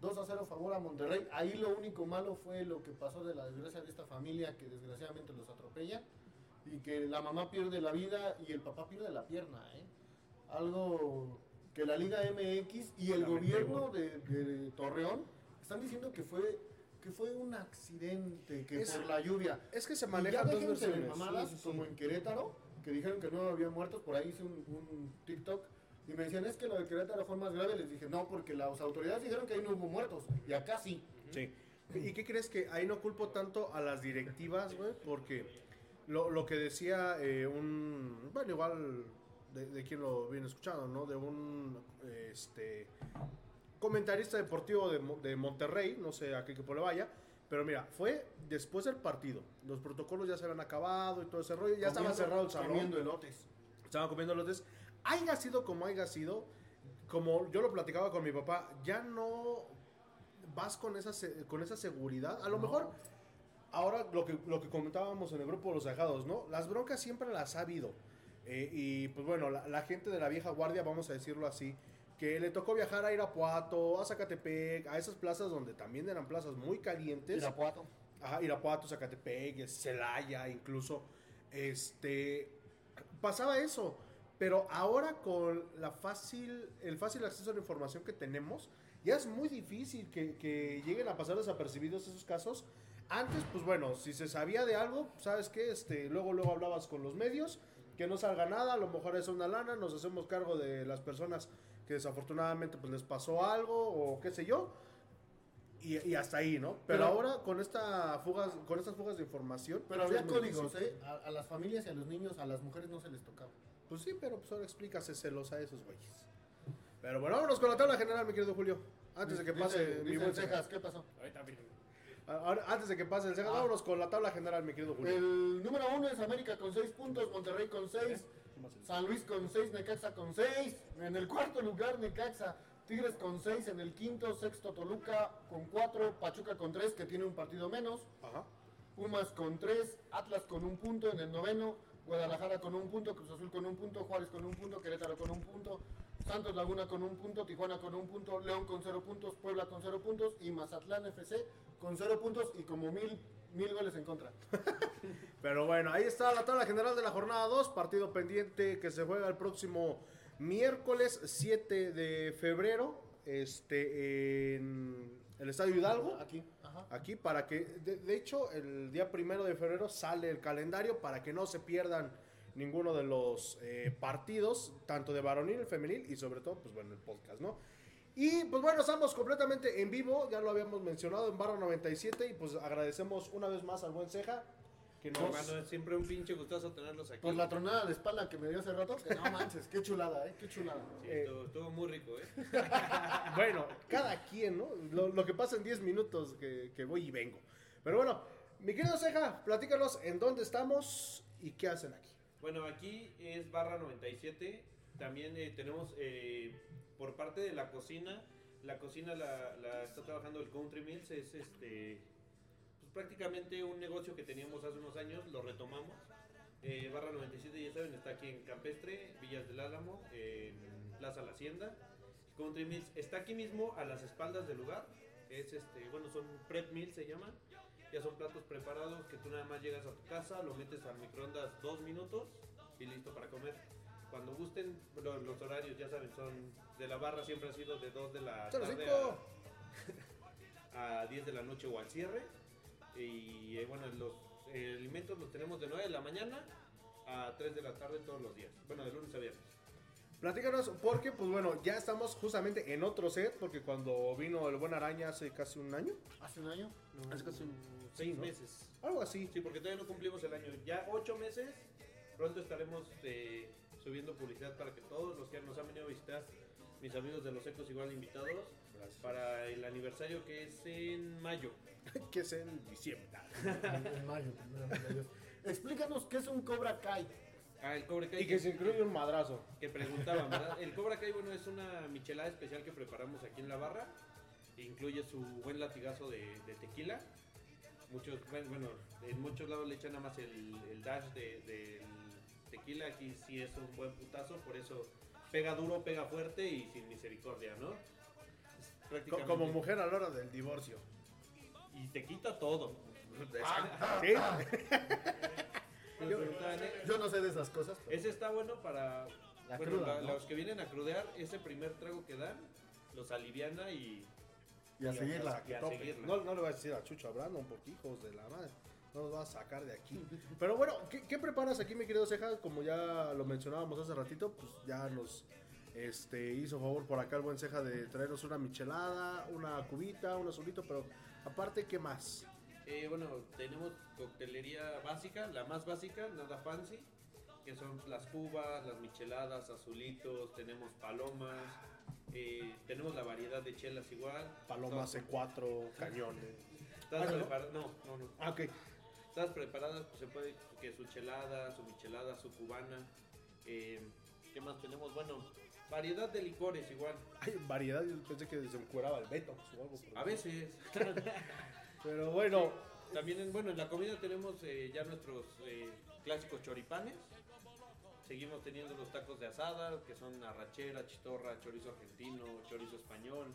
C: 2 a 0 favor a Monterrey. Ahí lo único malo fue lo que pasó de la desgracia de esta familia que desgraciadamente los atropella y que la mamá pierde la vida y el papá pierde la pierna. ¿eh? Algo que la Liga MX y el gobierno de, de Torreón están diciendo que fue que fue un accidente, que
B: Es-
C: por la lluvia.
B: Es que se manejan dos versiones.
C: mamadas,
B: Sí, sí, sí.
C: como en Querétaro, que dijeron que no había muertos, por ahí hice un, un TikTok y me decían, es que lo de Querétaro fue más grave, les dije, no, porque las autoridades dijeron que ahí no hubo muertos, y acá sí.
B: Sí. ¿Y qué crees que ahí no culpo tanto a las directivas, güey? Porque lo, lo que decía eh, un. Bueno, igual de, de quien lo viene escuchando, ¿no? De un. Este. Comentarista deportivo de, de Monterrey, no sé a qué equipo le vaya. Pero mira, fue después del partido. Los protocolos ya se habían acabado y todo ese rollo. Ya estaba cerrado el salón.
C: Comiendo elotes.
B: Estaban comiendo los des. Haya sido como haya sido, como yo lo platicaba con mi papá, ya no vas con esa, con esa seguridad. A lo mejor, ahora lo que, lo que comentábamos en el grupo de los dejados, ¿no? Las broncas siempre las ha habido. Eh, y pues bueno, la, la gente de la vieja guardia, vamos a decirlo así, que le tocó viajar a Irapuato, a Zacatepec, a esas plazas donde también eran plazas muy calientes.
C: Irapuato.
B: Ajá, Irapuato, Zacatepec, Celaya, incluso. Este. Pasaba eso. Pero ahora con la fácil, el fácil acceso a la información que tenemos, ya es muy difícil que, que lleguen a pasar desapercibidos esos casos. Antes, pues bueno, si se sabía de algo, ¿sabes qué? Este, luego, luego hablabas con los medios, que no salga nada, a lo mejor es una lana, nos hacemos cargo de las personas que desafortunadamente pues les pasó algo o qué sé yo. Y, y hasta ahí, ¿no? Pero,
C: Pero-
B: ahora con esta fugas, con estas fugas de información.
C: Pero
B: pues,
C: había códigos. ¿eh? A, a las familias y a los niños, a las mujeres no se les tocaba.
B: Pues sí, pero pues ahora explícase celos a esos güeyes. Pero bueno, vámonos con la tabla general, mi querido Julio. Antes de que pase
C: Dice-
B: mi
C: dice
B: buen
C: Cejas, ¿qué pasó?
D: Ahorita.
B: Ahora, antes de que pase el Cejas,
C: Ah.
B: vámonos con la tabla general, mi querido Julio.
C: El número uno es América con 6 puntos, Monterrey con 6, San Luis con 6, Necaxa con 6. En el cuarto lugar, Necaxa. Tigres con 6 en el quinto, sexto Toluca con 4, Pachuca con 3 que tiene un partido menos,
B: Ajá.
C: Pumas con 3, Atlas con un punto en el noveno, Guadalajara con un punto, Cruz Azul con un punto, Juárez con un punto, Querétaro con un punto, Santos Laguna con un punto, Tijuana con un punto, León con 0 puntos, Puebla con 0 puntos y Mazatlán FC con 0 puntos y como mil, mil goles en contra.
B: Pero bueno, ahí está la tabla general de la jornada 2. Partido pendiente que se juega el próximo miércoles 7 de febrero. Este en el Estadio Hidalgo.
C: Aquí. Ajá.
B: Aquí para que, de, de hecho, el día primero de febrero sale el calendario para que no se pierdan ninguno de los eh, partidos, tanto de varonil, el femenil y sobre todo, pues bueno, el podcast, ¿no? Y pues bueno, estamos completamente en vivo, ya lo habíamos mencionado en Barra 97 y pues agradecemos una vez más al buen Ceja Que
F: No,
B: nos-
F: hermano, es siempre un pinche gustazo tenerlos aquí.
C: Por la tronada de espalda que me dio hace rato, que no manches, qué chulada, ¿eh? Qué chulada.
F: Sí,
B: Eh,
F: estuvo, estuvo muy rico, ¿eh?
B: Bueno, cada quien, ¿no? Lo, lo que pasa en 10 minutos que, que voy y vengo. Pero bueno, mi querido Ceja, platícanos en dónde estamos y qué hacen aquí.
F: Bueno, aquí es barra 97. También eh, tenemos eh, por parte de la cocina, la cocina la, la está trabajando el Country Mills, es este pues, prácticamente un negocio que teníamos hace unos años, lo retomamos. Eh, barra 97, ya saben, está aquí en Campestre, Villas del Álamo, en Plaza La Hacienda. Country Mills está aquí mismo a las espaldas del lugar. Es este, bueno, son prep meals se llaman. Ya son platos preparados que tú nada más llegas a tu casa, lo metes al microondas dos minutos y listo para comer. Cuando gusten, lo- los, horarios ya saben, son de la barra siempre ha sido de 2 de la
B: ¡Cero
F: tarde a, a 10 de la noche o al cierre. Y eh, bueno, los eh, alimentos los tenemos de 9 de la mañana a 3 de la tarde todos los días. Bueno, de lunes a viernes.
B: Platícanos, porque, pues bueno, ya estamos justamente en otro set, porque cuando vino el Buen Araña hace casi un año,
C: ¿Hace un año?
B: hace casi un...
F: Seis
B: ¿no?
F: meses.
B: Algo así.
F: Sí, porque todavía no cumplimos el año. Ya ocho meses. Pronto estaremos eh, subiendo publicidad para que todos los que nos han venido a visitar, mis amigos de los Ecos igual invitados, para el aniversario que es en mayo.
B: que es en diciembre.
C: En mayo. Explícanos qué es un Cobra Kai.
F: Ah, el Cobra Kai.
B: Y que se incluye un madrazo.
F: que preguntaban, ¿verdad? El Cobra Kai, bueno, es una michelada especial que preparamos aquí en la barra. Incluye su buen latigazo de, de tequila. Muchos, bueno, en muchos lados le echan nada más el, el dash de- tequila. Aquí sí es un buen putazo, por eso pega duro, pega fuerte y sin misericordia, ¿no? Prácticamente-
B: Como mujer a la hora del divorcio.
F: Y te quita todo.
B: ¿Sí?
C: Yo no sé de esas cosas. pero-
F: Ese está bueno para
C: La
F: bueno,
C: cruda,
F: la-
C: ¿no?
F: los que vienen a crudear. Ese primer trago que dan los aliviana y
C: Y a seguirla.
F: y a
B: Tope.
F: seguirla.
B: No, no le voy a decir a Chucho a Brandon, porque hijos de la madre. No nos va a sacar de aquí. Pero bueno, ¿qué, qué preparas aquí, mi querido Ceja? Como ya lo mencionábamos hace ratito, pues ya nos este, hizo favor por acá el buen Ceja de traernos una michelada, una cubita, un azulito, pero aparte, ¿qué más?
F: Eh, bueno, tenemos coctelería básica, la más básica, nada fancy, que son las cubas, las micheladas, azulitos, tenemos palomas, eh, tenemos la variedad de chelas igual.
B: Paloma
F: Todas-
B: C4, cañones.
F: ¿Estás
B: Ah, ¿no?
F: No, no, no.
B: Ah, ok.
F: Estás preparadas, pues se puede que su chelada, su michelada, su cubana. eh, ¿Qué más tenemos? Bueno, variedad de licores igual.
B: Hay variedad, yo pensé que se encueraba el Beto o algo. por el
F: A veces.
B: Pero bueno,
F: También, en, bueno, en la comida tenemos eh, ya nuestros eh, clásicos choripanes. Seguimos teniendo los tacos de asada, que son arrachera, chitorra, chorizo argentino, chorizo español.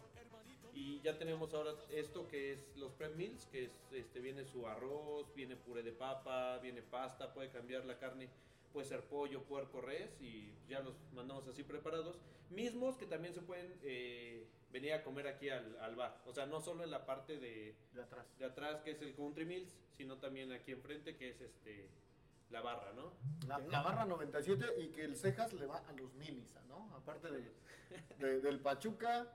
F: Y ya tenemos ahora esto que es los prep meals, que es, este, viene su arroz, viene puré de papa, viene pasta, puede cambiar la carne, puede ser pollo, puerco, res, y ya los mandamos así preparados. Mismos que también se pueden eh, venir a comer aquí al, al bar. O sea, no solo en la parte de,
C: De atrás.
F: de atrás que es el Country Mills, sino también aquí enfrente que es este la barra, ¿no?
C: La, la barra 97 y que el Cejas le va a los minis, ¿no? Aparte de, de- del Pachuca,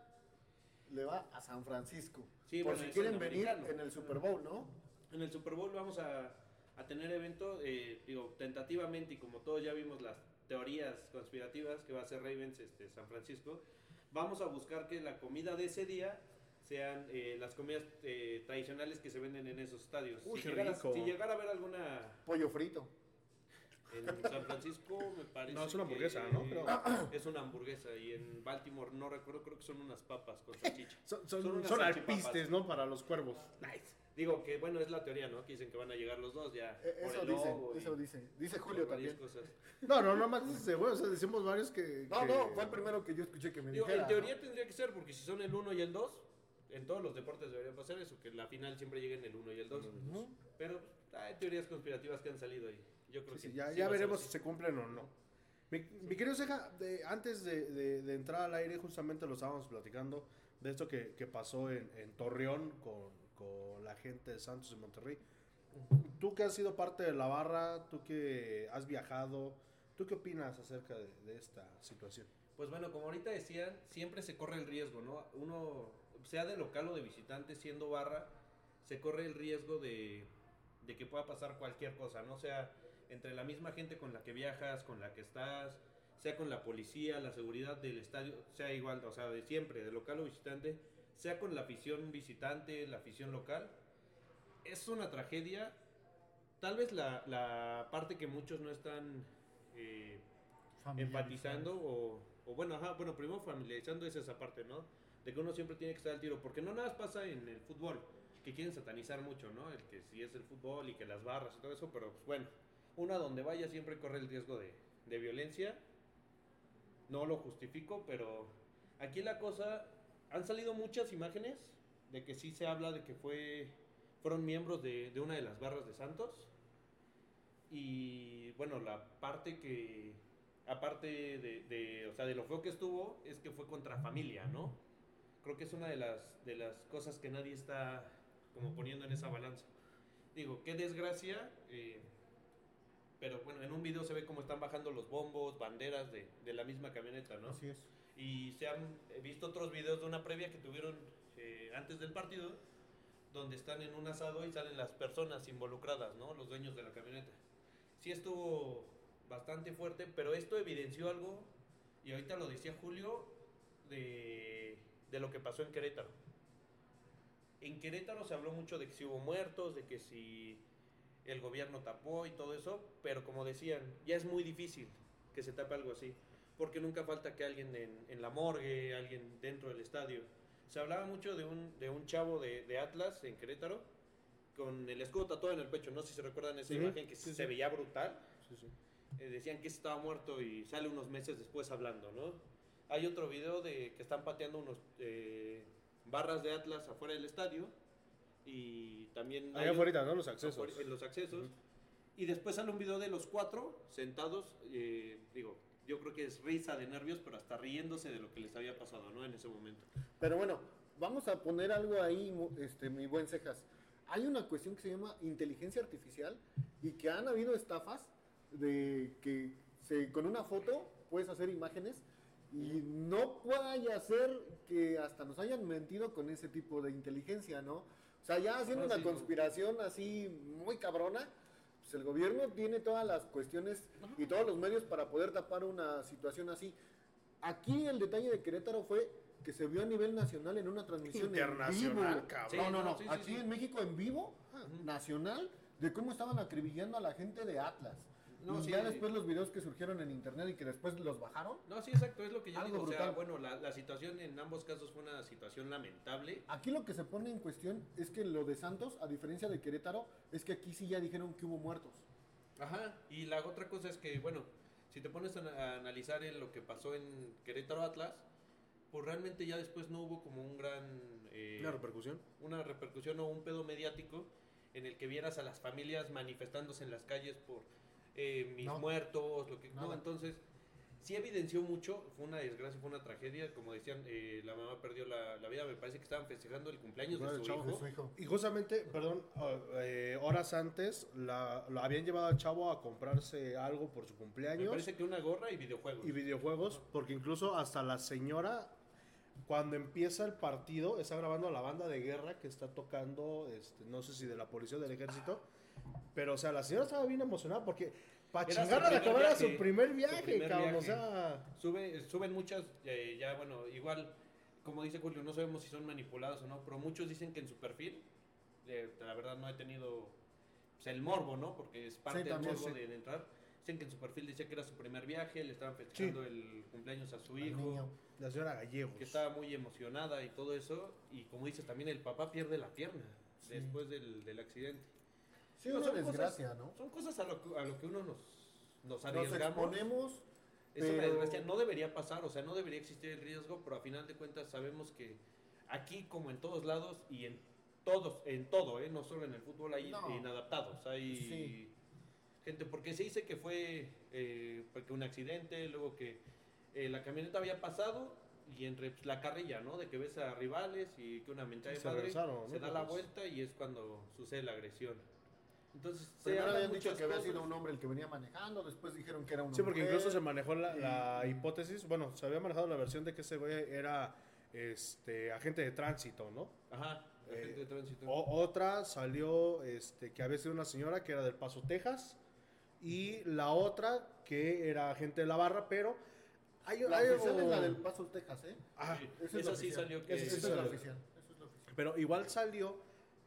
C: le va a San Francisco.
F: Sí,
C: Por
F: bueno,
C: si quieren venir en el Super Bowl, ¿no?
F: En el Super Bowl vamos a, a tener evento, eh, digo, tentativamente y como todos ya vimos las teorías conspirativas que va a ser Ravens este, San Francisco, vamos a buscar que la comida de ese día sean eh, las comidas eh, tradicionales que se venden en esos estadios.
B: Uy,
F: si, llegara, si llegara a haber alguna
C: Pollo frito.
F: en San Francisco, me parece.
B: No, es una
F: que
B: hamburguesa, ¿no? Creo.
F: Es una hamburguesa y en Baltimore no recuerdo, creo que son unas papas con salchicha.
B: son, son,
F: Son unas
B: son alpistes, ¿no? Para los cuervos.
F: Digo que bueno, es la teoría, ¿no? Que dicen que van a llegar los dos ya.
C: Eh,
F: por
C: Eso
F: el
C: dice,
F: logo y
C: eso dice. Dice
F: por
C: Julio también.
F: cosas.
B: No, no, no más dice, güey, o sea, decimos varios que...
C: No,
B: que-
C: no, fue el primero que yo escuché que me
F: Digo,
C: dijera.
F: en teoría
C: ¿no?
F: tendría que ser, porque si son el 1 y el 2, en todos los deportes debería pasar eso, que la final siempre lleguen el 1 y el 2. Pero hay teorías conspirativas que han salido ahí. Yo creo
B: Sí,
F: que
B: ya
F: sí
B: ya veremos si se cumplen o no. Mi, mi querido Ceja, de- antes de, de- de entrar al aire, justamente lo estábamos platicando de esto que, que pasó en, en Torreón con, la gente de Santos y Monterrey. Tú que has sido parte de la barra, tú que has viajado, ¿tú qué opinas acerca de, de esta situación?
F: Pues bueno, como ahorita decían, siempre se corre el riesgo, ¿no? Uno, sea de local o de visitante, siendo barra, se corre el riesgo de, de que pueda pasar cualquier cosa, ¿no? Sea, entre la misma gente con la que viajas, con la que estás, sea con la policía, la seguridad del estadio, sea igual, o sea, de siempre, de local o visitante, sea con la afición visitante, la afición local, es una tragedia. Tal vez la, la parte que muchos no están eh, enfatizando o, o bueno, ajá, bueno, primero familiarizando es esa parte, ¿no? De que uno siempre tiene que estar al tiro, porque no nada más pasa en el fútbol, que quieren satanizar mucho, ¿no? El que si es el fútbol y que las barras y todo eso, pero pues bueno, uno a donde vaya siempre corre el riesgo de, de violencia. No lo justifico, pero aquí la cosa, han salido muchas imágenes de que sí se habla de que fue, fueron miembros de, una de las barras de Santos. Y bueno, la parte que, aparte de, de, o sea, de lo feo que estuvo, es que fue contra familia, ¿no? Creo que es una de las, de las cosas que nadie está como poniendo en esa balanza. Digo, qué desgracia, eh, pero bueno, en un video se ve cómo están bajando los bombos, banderas de, de la misma camioneta, ¿no?
C: Así es.
F: Y se han visto otros videos de una previa que tuvieron eh, antes del partido, donde están en un asado y salen las personas involucradas, ¿no? Los dueños de la camioneta. Sí estuvo bastante fuerte, pero esto evidenció algo, y ahorita lo decía Julio, de, de lo que pasó en Querétaro. En Querétaro se habló mucho de que si hubo muertos, de que si el gobierno tapó y todo eso, pero como decían, ya es muy difícil que se tape algo así, porque nunca falta que alguien en, en la morgue, alguien dentro del estadio. Se hablaba mucho de un, de un chavo de, de Atlas en Querétaro, con el escudo tatuado en el pecho, no sé si se recuerdan esa
B: Sí,
F: imagen que
B: sí,
F: se
B: sí.
F: veía brutal. Eh, decían que estaba muerto y sale unos meses después hablando, ¿no? Hay otro video de que están pateando unos eh, barras de Atlas afuera del estadio y también
B: Allá afuera, ¿no? Los accesos.
F: afuera- en los accesos.
B: Ujú.
F: Y después sale un video de los cuatro sentados, eh, digo, yo creo que es risa de nervios, pero hasta riéndose de lo que les había pasado, ¿no? En ese momento.
C: Pero bueno, vamos a poner algo ahí, este, mi buen cejas. Hay una cuestión que se llama inteligencia artificial y que han habido estafas de que se, con una foto puedes hacer imágenes y no vaya a ser que hasta nos hayan mentido con ese tipo de inteligencia, ¿no? O sea, ya haciendo
F: Ah,
C: una conspiración así muy cabrona, pues el gobierno tiene todas las cuestiones y todos los medios para poder tapar una situación así. Aquí el detalle de Querétaro fue que se vio a nivel nacional en una transmisión en
B: Internacional,
C: vivo.
B: cabrón.
F: Sí,
C: no, no, no.
F: no, sí, sí,
C: Aquí
F: sí.
C: en México en vivo, nacional, de cómo estaban acribillando a la gente de Atlas.
F: No, sí,
C: ya
F: sí.
C: después los videos que surgieron en internet y que después los bajaron.
F: No, sí, exacto, es lo que yo
C: Algo
F: digo. O sea, bueno, la, la situación en ambos casos fue una situación lamentable.
C: Aquí lo que se pone en cuestión es que lo de Santos, a diferencia de Querétaro, es que aquí sí ya dijeron que hubo muertos.
F: Ajá, y la otra cosa es que, bueno, si te pones a, a analizar en lo que pasó en Querétaro Atlas, pues realmente ya después no hubo como un gran... eh,
B: ¿La repercusión?
F: una repercusión o un pedo mediático en el que vieras a las familias manifestándose en las calles por eh, mis
C: No.
F: muertos, lo que no, entonces sí evidenció mucho, fue una desgracia, fue una tragedia, como decían, eh, la mamá perdió la, la vida, me parece que estaban festejando el cumpleaños de su
C: chavo
F: hijo.
C: de su hijo.
B: Y justamente, perdón, eh, horas antes la, lo habían llevado al chavo a comprarse algo por su
F: Me
B: cumpleaños
F: parece que una gorra y videojuegos.
B: y videojuegos, porque incluso hasta la señora, cuando empieza el partido, está grabando a la banda de guerra que está tocando, este, no sé si de la policía o del ejército, pero o sea, la señora estaba bien emocionada porque para
F: Era su
B: chingar a la
F: primer
B: cámara
F: viaje,
B: su primer viaje, cabrón, o sea...
F: Sube, suben muchas, eh, ya bueno, igual, como dice Julio, no sabemos si son manipuladas o no, pero muchos dicen que en su perfil, eh, la verdad no he tenido pues, el morbo, ¿no? Porque es parte del
C: también,
F: morbo
C: sí.
F: de, de entrar. Dicen que en su perfil decía que era su primer viaje, le estaban festejando el cumpleaños a su
C: Al
F: hijo,
C: niño.
B: La señora Gallegos.
F: que estaba muy emocionada y todo eso, y como dices también, el papá pierde la pierna después del, del accidente.
C: Sí, una
F: son cosas-
C: desgracia, ¿no?
F: Son cosas a lo, que- a lo que uno nos, nos
C: Nos
F: arriesgamos.
C: exponemos.
F: Es una
C: Pero-
F: desgracia, no debería pasar, o sea, no debería existir el riesgo, pero a final de cuentas sabemos que aquí, como en todos lados y en todos, en todo, ¿eh? no solo en el fútbol, hay
C: No.
F: inadaptados, hay
C: Sí.
F: gente, porque se dice que fue eh, porque un accidente, luego que eh, la camioneta había pasado y entre pues, la carrilla, ¿no? De que ves a rivales y que una mentada
B: Y
F: de
B: se
F: se da la
B: Pues-
F: vuelta y es cuando sucede la agresión. Entonces, se
C: Primero habían dicho que había
F: cosas.
C: sido un hombre el que venía manejando, después dijeron que era un
B: Sí, porque incluso se manejó la, la hipótesis, bueno, se había manejado la versión de que ese güey era este agente de tránsito, ¿no?
F: Ajá. Agente de tránsito.
B: O- otra salió este, que había sido una señora que era del Paso, Texas. Y la otra que era agente de la barra, pero hay,
C: La
B: hay
C: oficial
B: algo-
C: es la del Paso, Texas, ¿eh?
B: Ah,
F: Sí,
C: Esa es
F: esa sí
C: oficial.
F: salió que...
B: Esa
C: Esa es la oficial. Esa es la oficial.
B: Pero igual salió,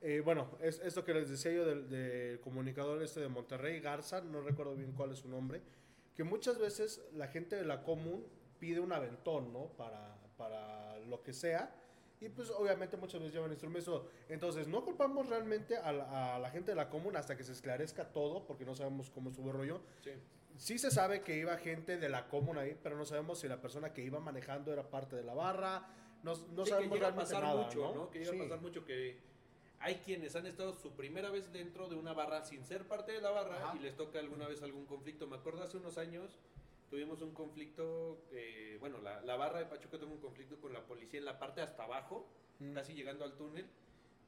B: eh, bueno, es esto que les decía yo del, del comunicador este de Monterrey, Garza, no recuerdo bien cuál es su nombre, que muchas veces la gente de la común pide un aventón, ¿no? Para, para lo que sea. Y pues obviamente muchas veces llevan instrumentos. Entonces no culpamos realmente a la, a la gente de la común hasta que se esclarezca todo, porque no sabemos cómo estuvo el rollo.
F: Sí.
B: Sí se sabe que iba gente de la común ahí, pero no sabemos si la persona que iba manejando era parte de la barra. No, no
F: Sí,
B: sabemos
F: que llega a
B: realmente
F: pasar
B: nada,
F: mucho,
B: ¿no?
F: ¿no? Que llega
B: Sí.
F: a pasar mucho que hay quienes han estado su primera vez dentro de una barra sin ser parte de la barra
C: Ajá.
F: y les toca alguna vez algún conflicto. Me acuerdo hace unos años tuvimos un conflicto, eh, bueno, la, la barra de Pachuca tuvo un conflicto con la policía en la parte hasta abajo,
B: Mm.
F: casi llegando al túnel,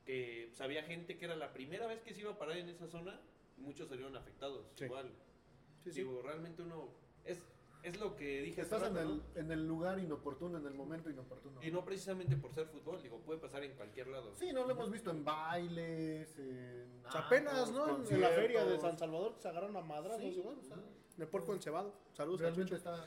F: que pues, había gente que era la primera vez que se iba a parar en esa zona, muchos salieron afectados,
B: Sí.
F: igual.
B: Sí, sí.
F: Digo, realmente uno, es, es lo que dije
C: Estás en el,
F: ¿no?
C: en el lugar inoportuno, en el momento inoportuno.
F: Y no precisamente por ser fútbol, digo, puede pasar en cualquier lado.
C: Sí, no lo hemos visto en bailes, en...
B: O sea, apenas, ¿no? En la feria de San Salvador se agarraron a madrazos
C: Sí.
B: igual, o sea, en el puerco encebado. Saludos,
C: Realmente está...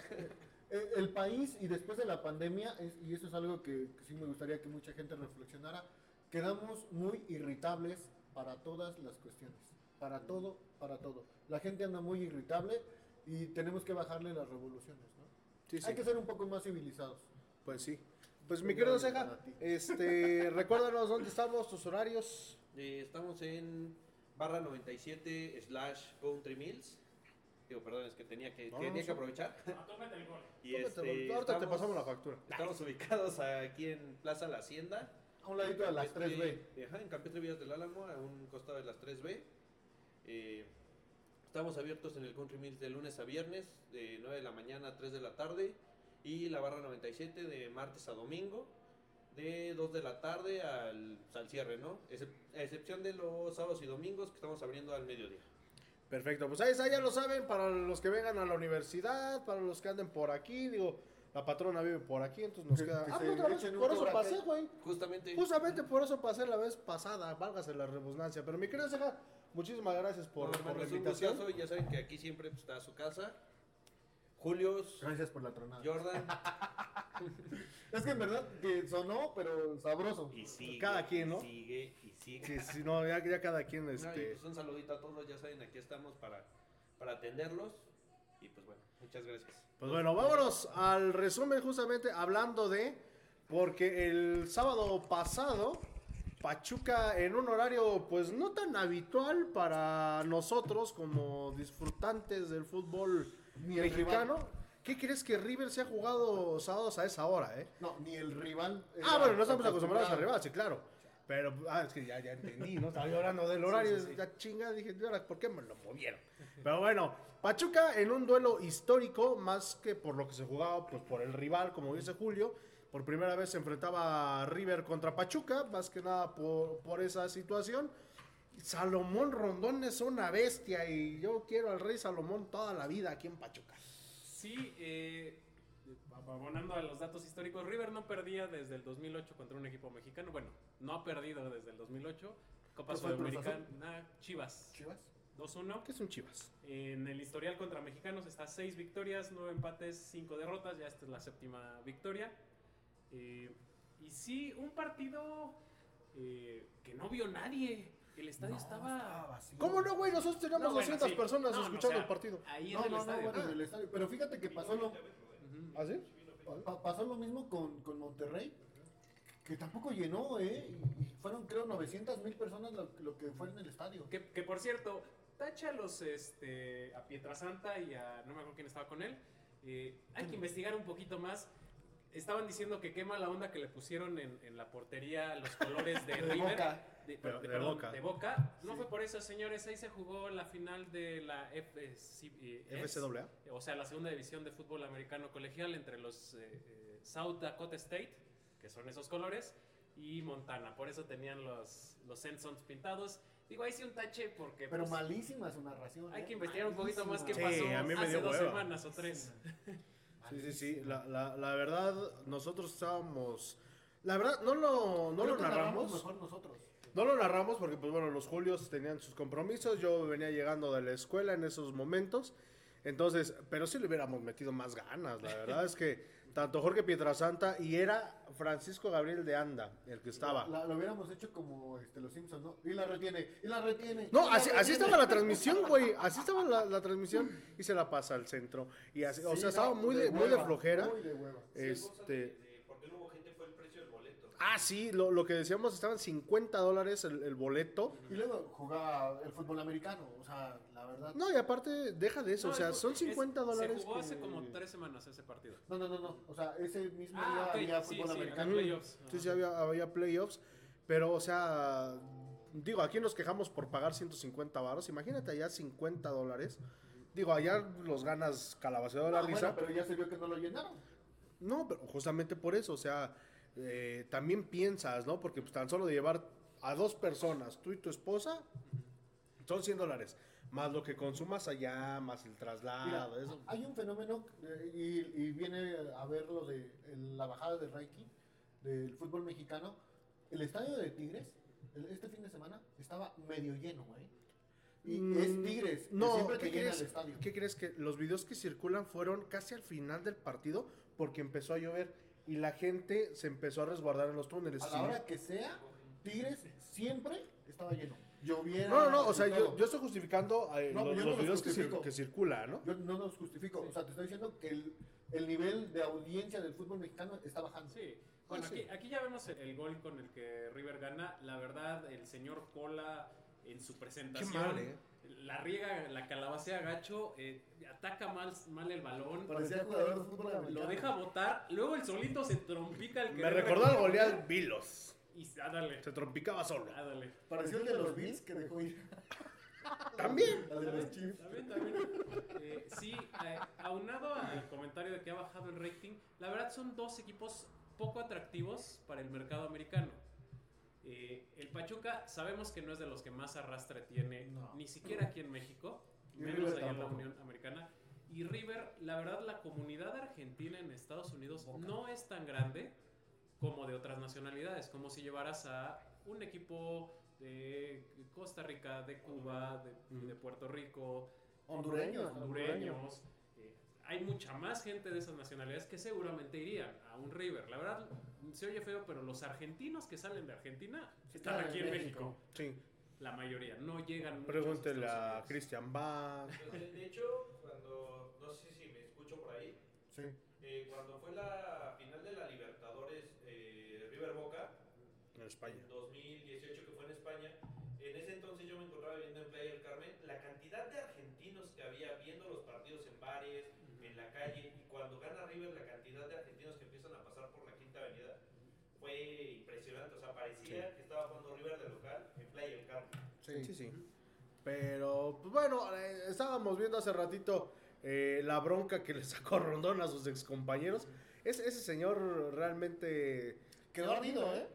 C: Eh, El país y después de la pandemia, es- y eso es algo que, que sí me gustaría que mucha gente reflexionara, quedamos muy irritables para todas las cuestiones. Para todo, para todo. La gente anda muy irritable y tenemos que bajarle las revoluciones, ¿no?
B: Sí, sí.
C: Hay que ser un poco más civilizados.
B: Pues sí. Pues mi querido Ceja, este, recuérdanos dónde estamos, tus horarios.
F: Eh, estamos en barra 97 slash Country Mills. Digo, perdón, es que tenía que,
B: No,
F: tenía
B: no,
F: que aprovechar.
D: Ah, tómate el gol.
F: Y
B: Tómate,
F: este,
B: ahorita te pasamos la factura.
F: Estamos ubicados aquí en Plaza La Hacienda.
C: A un ladito de las
F: Este,
C: 3B.
F: Ajá, en Campeche Villas del Álamo, a un costado de las 3B. Eh, estamos abiertos en el Country Mills de lunes a viernes, de 9 de la mañana a 3 de la tarde. Y la barra 97 de martes a domingo, de 2 de la tarde al, al cierre, ¿no? A excepción de los sábados y domingos que estamos abriendo al mediodía.
B: Perfecto, pues ahí está, ya lo saben, para los que vengan a la universidad, para los que anden por aquí, digo, la patrona vive por aquí, entonces nos
C: Que-
B: queda...
C: que
B: Ah, pues otra vez, por eso pasé, güey.
F: Justamente.
B: Justamente por eso pasé la vez pasada, válgase la redundancia. Pero mi querido Ceja, muchísimas gracias por,
F: Bueno,
B: por la invitación.
F: gustazo, y ya saben que aquí siempre pues, está su casa. Julios,
C: Gracias por la tronada.
F: Jordan.
C: Es que en verdad que sonó, pero sabroso.
F: Y sigue.
B: Cada quien, ¿no?
F: Y sigue, y sigue.
B: Sí, sí, no, ya, ya cada quien,
F: No,
B: este...
F: pues un saludito a todos, ya saben, aquí estamos para, para atenderlos. Y pues bueno, muchas gracias.
B: Pues bueno, vámonos al resumen justamente hablando de, porque el sábado pasado, Pachuca en un horario pues no tan habitual para nosotros como disfrutantes del fútbol
C: Ni
B: mexicano. ¿Qué crees que River se ha jugado sábados a esa hora, eh?
C: No, ni el rival.
B: Ah, bueno, no estamos acostumbrados a rival, sí, claro. Pero, ah, es que ya, ya entendí, ¿no? Estaba yo hablando del horario, ya chinga, dije, "¿Y ahora por qué me lo movieron? Pero bueno, Pachuca en un duelo histórico, más que por lo que se jugaba, pues por el rival, como dice Julio. Por primera vez se enfrentaba River contra Pachuca, más que nada por, por esa situación. Salomón Rondón es una bestia y yo quiero al rey Salomón toda la vida aquí en Pachuca.
D: Sí, eh, abonando a los datos históricos, River no perdía desde el 2008 contra un equipo mexicano. Bueno, no ha perdido desde el 2008. Copa
C: ¿Qué fue, Cruz
D: Sudamericana, Chivas,
C: Chivas.
D: 2-1.
B: ¿Qué es un Chivas?
D: En el historial contra mexicanos está 6 victorias, 9 empates, 5 derrotas. Ya esta es la séptima victoria. Eh, y sí, un partido eh, que no vio nadie. El estadio estaba...
B: ¿Cómo no, güey? Nosotros teníamos
D: No, bueno,
B: 200
D: sí.
B: personas
D: No, no,
B: escuchando
D: o sea,
B: el partido.
D: Ahí
C: No,
D: en el
C: no, no,
D: estadio.
C: bueno, en el estadio. Pero fíjate que pasó lo.
B: ¿Ah, sí?
C: pa- pasó lo mismo con, con Monterrey, que tampoco llenó, ¿eh? Fueron, creo, 900 mil personas lo, lo que fue en el estadio.
D: Que, que, por cierto, tacha a los este, a Pietrasanta y a no me acuerdo quién estaba con él. eh, hay que investigar un poquito más. Estaban diciendo que qué mala onda que le pusieron en, en la portería los colores de,
C: De
D: River.
C: Boca.
D: De,
B: Pero
D: de-
B: de
D: perdón,
B: Boca.
D: de Boca. No
C: Sí.
D: fue por eso, señores. Ahí se jugó la final de la F- eh,
B: FCAA.
D: o sea, la segunda división de fútbol americano colegial entre los eh, eh, South Dakota State, que son esos colores, y Montana. Por eso tenían los, los Sensons pintados. Digo, ahí sí un tache porque...
C: Pero
D: pues,
C: malísima su narración.
D: hay
C: ¿eh?
D: que investigar un poquito más qué
B: Sí,
D: pasó
B: a mí me
D: hace
B: dio
D: dos
B: hueva.
D: semanas o tres.
B: Sí, sí, sí. La, la, la verdad, nosotros estábamos La verdad, no lo, no lo narramos.
C: mejor nosotros.
B: No lo narramos porque, pues bueno, los Julios tenían sus compromisos. Yo venía llegando de la escuela en esos momentos. Entonces, pero sí le hubiéramos metido más ganas. La verdad es que tanto Jorge Pietrasanta y era Francisco Gabriel de Anda el que estaba.
C: La- lo hubiéramos hecho como este, los Simpsons, ¿no? Y la retiene, y la retiene.
B: No, así, así estaba la transmisión, güey. Así estaba la, la transmisión y se la pasa al centro. Y así, o sea, estaba muy de, muy de flojera.
C: Muy de hueva.
B: Este.
F: de- de ¿Por qué no hubo gente? Fue el precio del boleto.
B: Ah, sí, lo, lo que decíamos estaban 50 dólares el, el boleto.
C: Y luego jugaba el fútbol americano, o sea, la verdad.
B: No, y aparte, deja de eso.
D: No,
B: o sea,
D: es-
B: son
D: es-
B: 50 dólares.
D: Se jugó hace
B: que-
D: como tres semanas ese partido.
C: No, no, no, no. O sea, ese mismo
D: Ah,
C: día
D: ok,
C: había
D: sí,
C: fútbol
D: sí,
C: americano.
D: playoffs.
B: Sí, sí, había, había playoffs. Pero, o sea, digo, aquí nos quejamos por pagar 150 varos. Imagínate allá 50 dólares. Digo, allá los ganas calabaceado de la
C: Ah, bueno,
B: risa.
C: pero ya se vio que no lo llenaron.
B: No, pero justamente por eso, o sea, eh, también piensas, ¿no? Porque pues, tan solo de llevar a dos personas, tú y tu esposa, son 100 dólares. Más lo que consumas allá, más el
C: Mira,
B: traslado, eso.
C: hay un fenómeno eh, y, y viene a ver lo de el- la bajada de ranking del fútbol mexicano. El estadio de Tigres, el- este fin de semana, estaba medio lleno, güey. Y
B: Mm,
C: es Tigres,
B: No,
C: siempre
B: ¿qué
C: que llena
B: crees?
C: el estadio.
B: ¿Qué crees que los videos que circulan fueron casi al final del partido porque empezó a llover y la gente se empezó a resguardar en los túneles?
C: A
B: Sí.
C: la hora que sea, Tigres siempre estaba lleno. Lloviera.
B: No, no, no, o sea, yo, yo estoy justificando eh,
C: No,
B: los,
C: yo no
B: los
C: los
B: videos que, que circulan, ¿no?
C: Yo no los justifico. O sea, te estoy diciendo que el, el nivel de audiencia del fútbol mexicano está bajando.
D: Sí. Bueno,
B: Ah, sí.
D: aquí, aquí ya vemos el, el gol con el que River gana. La verdad, el señor Cola en su presentación.
B: Qué mal, ¿eh?
D: La riega, la calabacea gacho, eh, ataca mal, mal el balón.
C: Parecía jugador de fútbol americano.
D: Lo deja botar, luego el solito se trompica el que
B: Me recordó al goleal Vilos.
D: Y ah, dale,
B: Se trompicaba solo.
D: ah, dale.
C: Pareció el de los Bills que dejó ir.
B: También.
C: Al de los Chiefs.
D: También, también. Eh, sí, eh, aunado al comentario de que ha bajado el rating, la verdad son dos equipos poco atractivos para el mercado americano. Eh, el Pachuca sabemos que no es de los que más arrastre tiene,
C: No.
D: ni siquiera aquí en México,
C: Y
D: menos allá en la. Unión Americana. Y River, la verdad, la comunidad argentina en Estados Unidos no es tan grande como de otras nacionalidades, como si llevaras a un equipo de Costa Rica, de Cuba, de, de Puerto Rico,
C: Hondureños.
D: hondureños. Hay mucha más gente de esas nacionalidades que seguramente irían a un River. La verdad, se oye feo, pero los argentinos que salen de Argentina están aquí
C: en México.
D: México.
B: Sí.
D: La mayoría, no llegan.
B: Pregúntele a. Christian Bach.
F: Pues, de, hecho, cuando, no sé si me escucho por ahí,
C: Sí.
F: eh, cuando fue la final de la Libertadores eh, River Boca,
B: En España.
F: 2018 que fue en España, en ese entonces yo me encontraba viviendo en Playa del Carmen, la cantidad de argentinos que había viendo los partidos en bares, en la calle, y cuando gana River la cantidad de argentinos que empiezan a pasar por la Quinta Avenida, fue impresionante, o sea, parecía que estaba jugando River de local en Playa del Carmen.
B: Sí, sí, sí. Pero, pues bueno, eh, estábamos viendo hace ratito eh, la bronca que le sacó Rondón a sus excompañeros. Es, ese señor realmente...
C: Quedó ardido, ¿eh?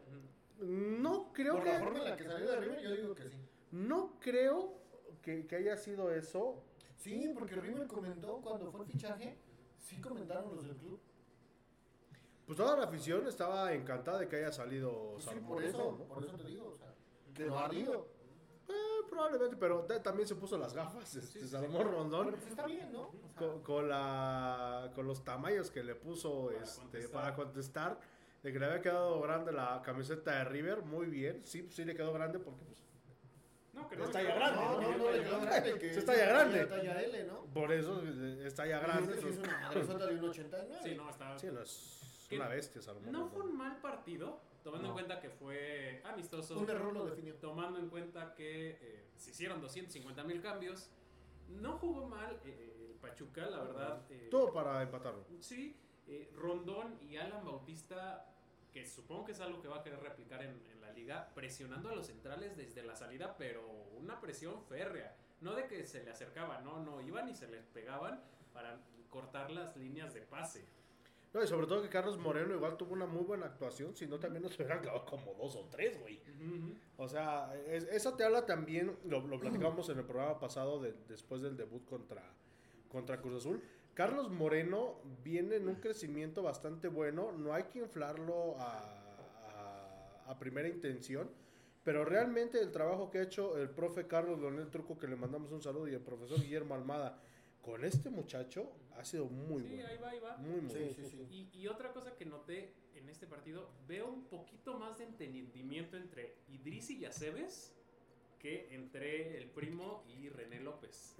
B: No creo
C: Por
B: que...
C: la forma en la que salió de River, yo digo que sí.
B: No creo que, que haya sido eso.
C: Sí, porque River comentó cuando fue el fichaje, sí comentaron los del club.
B: Pues toda la afición estaba encantada de que haya salido
C: Pues sí,
B: Salmón
C: por eso,
B: ¿no?
C: por eso te digo, o sea, quedó ardido.
B: Eh, probablemente, pero ta- también se puso las gafas, este, Salomón Rondón.
C: Pero está bien, ¿no? O sea,
B: con, con la, con los tamaños que le puso
D: Para
B: este,
D: contestar.
B: para contestar, de que le había quedado grande la camiseta de River, muy bien, sí, sí le quedó grande porque pues,
D: No, que
B: Ya
D: no
B: está ya grande,
C: no, grande. Que
B: Se está ya grande.
C: Talla L, ¿no?
B: por eso está ya grande.
C: Es una madresota de un 89.
D: Sí, no, estaba.
B: Sí, no, es
D: Que
B: una bestia Salomón.
D: No fue un mal partido, tomando
B: No.
D: en cuenta que fue amistoso.
C: Un error lo definió.
D: Tomando en cuenta que eh, se hicieron 250 mil cambios. No jugó mal eh, el Pachuca, la verdad. eh,
B: Todo para empatarlo.
D: Sí, eh, Rondón y Alan Bautista, que supongo que es algo que va a querer replicar en, en la liga, presionando a los centrales desde la salida, pero una presión férrea. No de que se le acercaban, no, no, iban y se les pegaban para cortar las líneas de pase.
B: No, y sobre todo que Carlos Moreno igual tuvo una muy buena actuación, si no también nos hubieran clavado como dos o tres, güey. O sea, es- eso te habla también, lo, lo platicamos en el programa pasado de- después del debut contra, contra Cruz Azul. Carlos Moreno viene en un crecimiento bastante bueno, no hay que inflarlo a, a primera intención, pero realmente el trabajo que ha hecho el profe Carlos Leonel Truco, que le mandamos un saludo, y el profesor Guillermo Almada con este muchacho ha sido muy
D: Sí,
B: bueno.
D: ahí va, ahí va.
B: Muy, muy
C: Sí,
B: bueno.
C: sí, sí.
D: Y, y otra cosa que noté en este partido, veo un poquito más de entendimiento entre Idris y Yaceves que entre el primo y René López.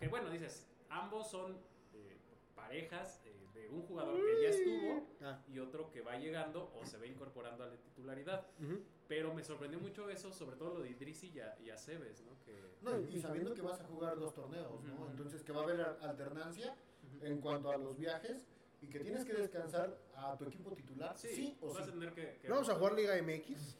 D: Que bueno, dices, ambos son eh, parejas eh, de un jugador que ya estuvo
B: Ah,
D: y otro que va llegando o se va incorporando a la titularidad. Pero me sorprendió mucho eso, sobre todo lo de Idris y, Aceves, ¿no? Que,
C: No, y sabiendo que vas a jugar dos torneos, ¿no? Entonces que va a haber alternancia en cuanto a los viajes y que tienes que descansar a tu equipo titular, sí, o
D: vas
C: sí.
D: a tener que... que-
B: Vamos a jugar Liga MX.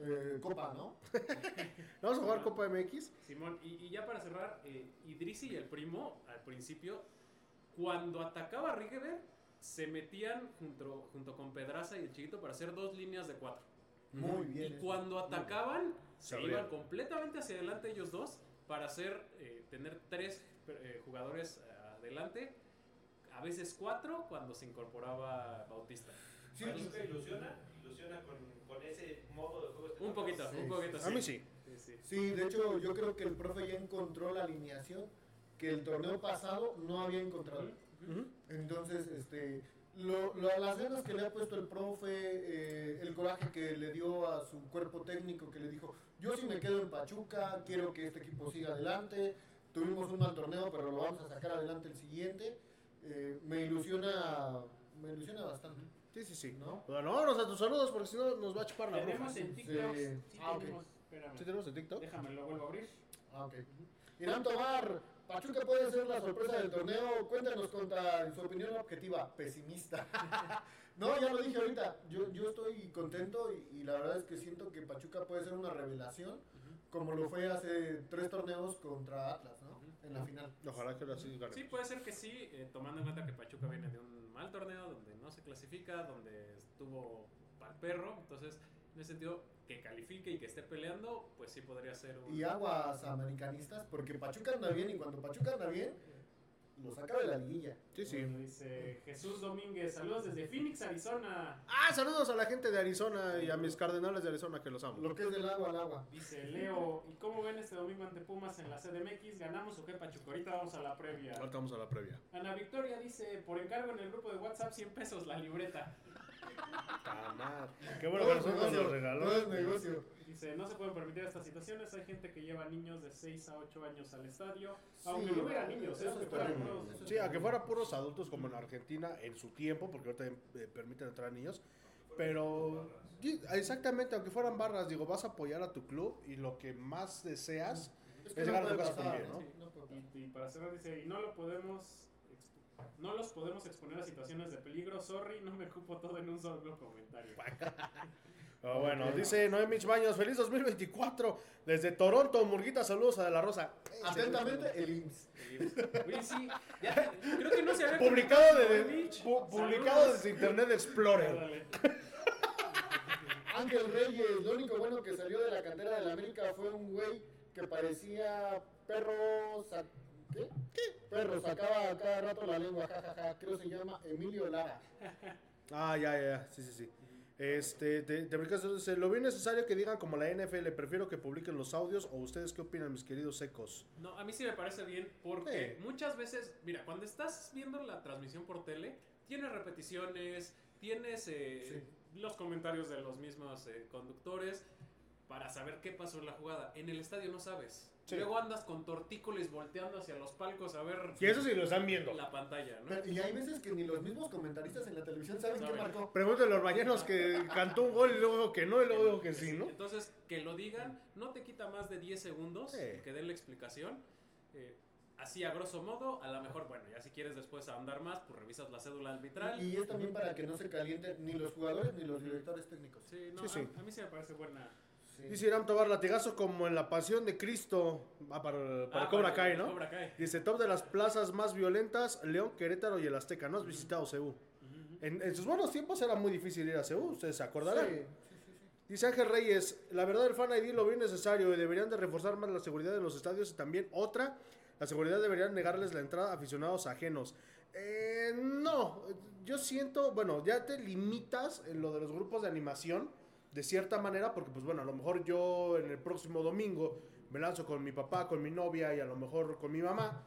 C: Eh, Copa, ¿no?
B: Vamos a jugar Copa MX.
D: Simón, y, y ya para cerrar, eh, Idrisi y el primo, al principio, cuando atacaba a Rigever, se metían junto, junto con Pedraza y el chiquito para hacer dos líneas de cuatro.
C: Muy
D: Y
C: bien. eso.
D: cuando atacaban, se iban completamente hacia adelante ellos dos para hacer, eh, tener tres eh, jugadores eh, adelante, a veces cuatro cuando se incorporaba Bautista.
C: Sí,
F: Pachuca ilusiona, ilusiona con, con ese modo de juego.
D: Un poquito,
C: Sí,
D: un poquito.
B: A mí sí.
D: Sí, sí.
C: Sí, de hecho yo creo que el profe ya encontró la alineación que el torneo pasado no había encontrado. Entonces, este, lo, lo- las ganas que le ha puesto el profe, eh, el coraje que le dio a su cuerpo técnico, que le dijo, yo sí me quedo en Pachuca, quiero que este equipo siga adelante, tuvimos un mal torneo, pero lo vamos a sacar adelante el siguiente, eh, me ilusiona, me ilusiona bastante.
B: Sí, sí, sí.
C: ¿No?
B: Bueno, vámonos a tus saludos porque si no nos va a chupar la bruja.
D: Tenemos en TikTok.
C: Sí.
D: Sí,
C: Ah.
D: Espérame.
B: ¿Sí tenemos en TikTok?
D: Déjame, lo vuelvo a abrir.
C: Ah, ok. Irán Tobar, Pachuca puede ser la sorpresa del torneo. Cuéntanos contra su opinión objetiva, pesimista. no, ya lo dije ahorita. Yo, yo estoy contento y, y la verdad es que siento que Pachuca puede ser una revelación, como lo fue hace tres torneos contra Atlas, ¿no? En la final.
B: Ojalá que lo así.
D: Sí, puede ser que sí, eh, tomando en cuenta que Pachuca viene de un mal torneo donde no se clasifica, donde estuvo al perro, entonces en ese sentido que califique y que esté peleando, pues sí podría ser un...
C: Y aguas americanistas, porque Pachuca anda bien y cuando Pachuca anda bien, lo saca de la liguilla.
B: Sí, sí.
D: Bueno, dice Jesús Domínguez, saludos desde Phoenix, Arizona.
B: Ah, saludos a la gente de Arizona y a mis cardenales de Arizona que los amo.
C: Lo que es del agua al agua.
D: Dice Leo, ¿y cómo ven este domingo ante Pumas en la CDMX? ¿Ganamos o qué, Pachuca? Ahorita vamos a la previa.
B: Ahorita vamos a la previa.
D: Ana Victoria dice, por encargo en el grupo de WhatsApp, 100 pesos la libreta.
B: Qué bueno que nosotros nos lo regaló.
C: No es negocio.
D: Dice, no se pueden permitir estas situaciones, hay gente que lleva niños de 6 a 8 años al estadio,
C: Sí,
D: aunque no hubiera niños, ¿eh?
C: eso
D: aunque
C: está
D: fueran puros-
B: Sí, a que puros adultos como en Argentina en su tiempo, porque ahorita eh, permiten entrar niños. Pero exactamente, aunque fueran barras, digo, vas a apoyar a tu club y lo que más deseas
C: Es
B: es llegar a tu casa ¿no?
C: Sí, no pasar.
D: Y, y para cerrar dice, y no lo podemos... No los podemos exponer a situaciones de peligro. Sorry, no me cupo todo en un solo comentario.
B: Ah, bueno, dice Noemich Baños, feliz 2024 desde Toronto, Murguita, saludos a De La Rosa.
C: Atentamente, el IMSS.
D: Oye, sí, ya, creo que no se había
B: Publicado, de, publicado
D: Saludos.
B: desde Internet Explorer.
C: Ángel Reyes, lo único bueno que salió de la cantera de la América fue un güey que parecía perro. ¿Qué? ¿Qué? Perro, sacaba a cada rato la lengua, jajaja. Creo se llama Emilio Lara.
B: Ah, ya, ya, ya, sí, sí, sí. Este, te, te dice, lo bien necesario que digan como la NFL, prefiero que publiquen los audios o ustedes qué opinan, mis queridos secos.
D: No, a mí sí me parece bien porque
B: Sí.
D: muchas veces, mira, cuando estás viendo la transmisión por tele, tienes repeticiones, tienes eh, los comentarios de los mismos eh, conductores para saber qué pasó en la jugada. En el estadio no sabes.
B: Sí.
D: Luego andas con tortícolis volteando hacia los palcos a ver
B: Y eso sí lo están viendo.
D: la pantalla, ¿no?
C: Pero- y hay veces que ni los mismos comentaristas en la televisión saben qué
D: Saben.
C: marcó.
B: Pregúntenle a los bañeros que cantó un gol y luego dijo que no y luego dijo que sí, ¿no?
D: Entonces, que lo digan, no te quita más de 10 segundos
B: Sí.
D: que den la explicación. Eh, así a grosso modo, a lo mejor, bueno, ya si quieres después ahondar más, pues revisas la cédula arbitral.
C: Y es también para que no se calienten ni los jugadores ni los directores técnicos.
D: Sí, no,
B: Sí, sí.
D: A, a mí sí me parece buena.
C: Sí.
B: Dice Irán Tobar, latigazo como en la pasión de Cristo. Ah, para, para
D: Ah,
B: Cobra Kai, ¿no?
D: Cobra Kai.
B: Dice, top de las plazas más violentas, León, Querétaro y el Azteca. ¿No has visitado Ceú? En, en sus buenos tiempos era muy difícil ir a Ceú, ustedes se acordarán.
C: Sí.
B: Dice Ángel Reyes, la verdad el Fan ID lo veo necesario y deberían de reforzar más la seguridad de los estadios y también otra, la seguridad deberían negarles la entrada a aficionados ajenos. Eh, no, yo siento, bueno, ya te limitas en lo de los grupos de animación de cierta manera, porque pues bueno, a lo mejor yo en el próximo domingo me lanzo con mi papá, con mi novia y a lo mejor con mi mamá,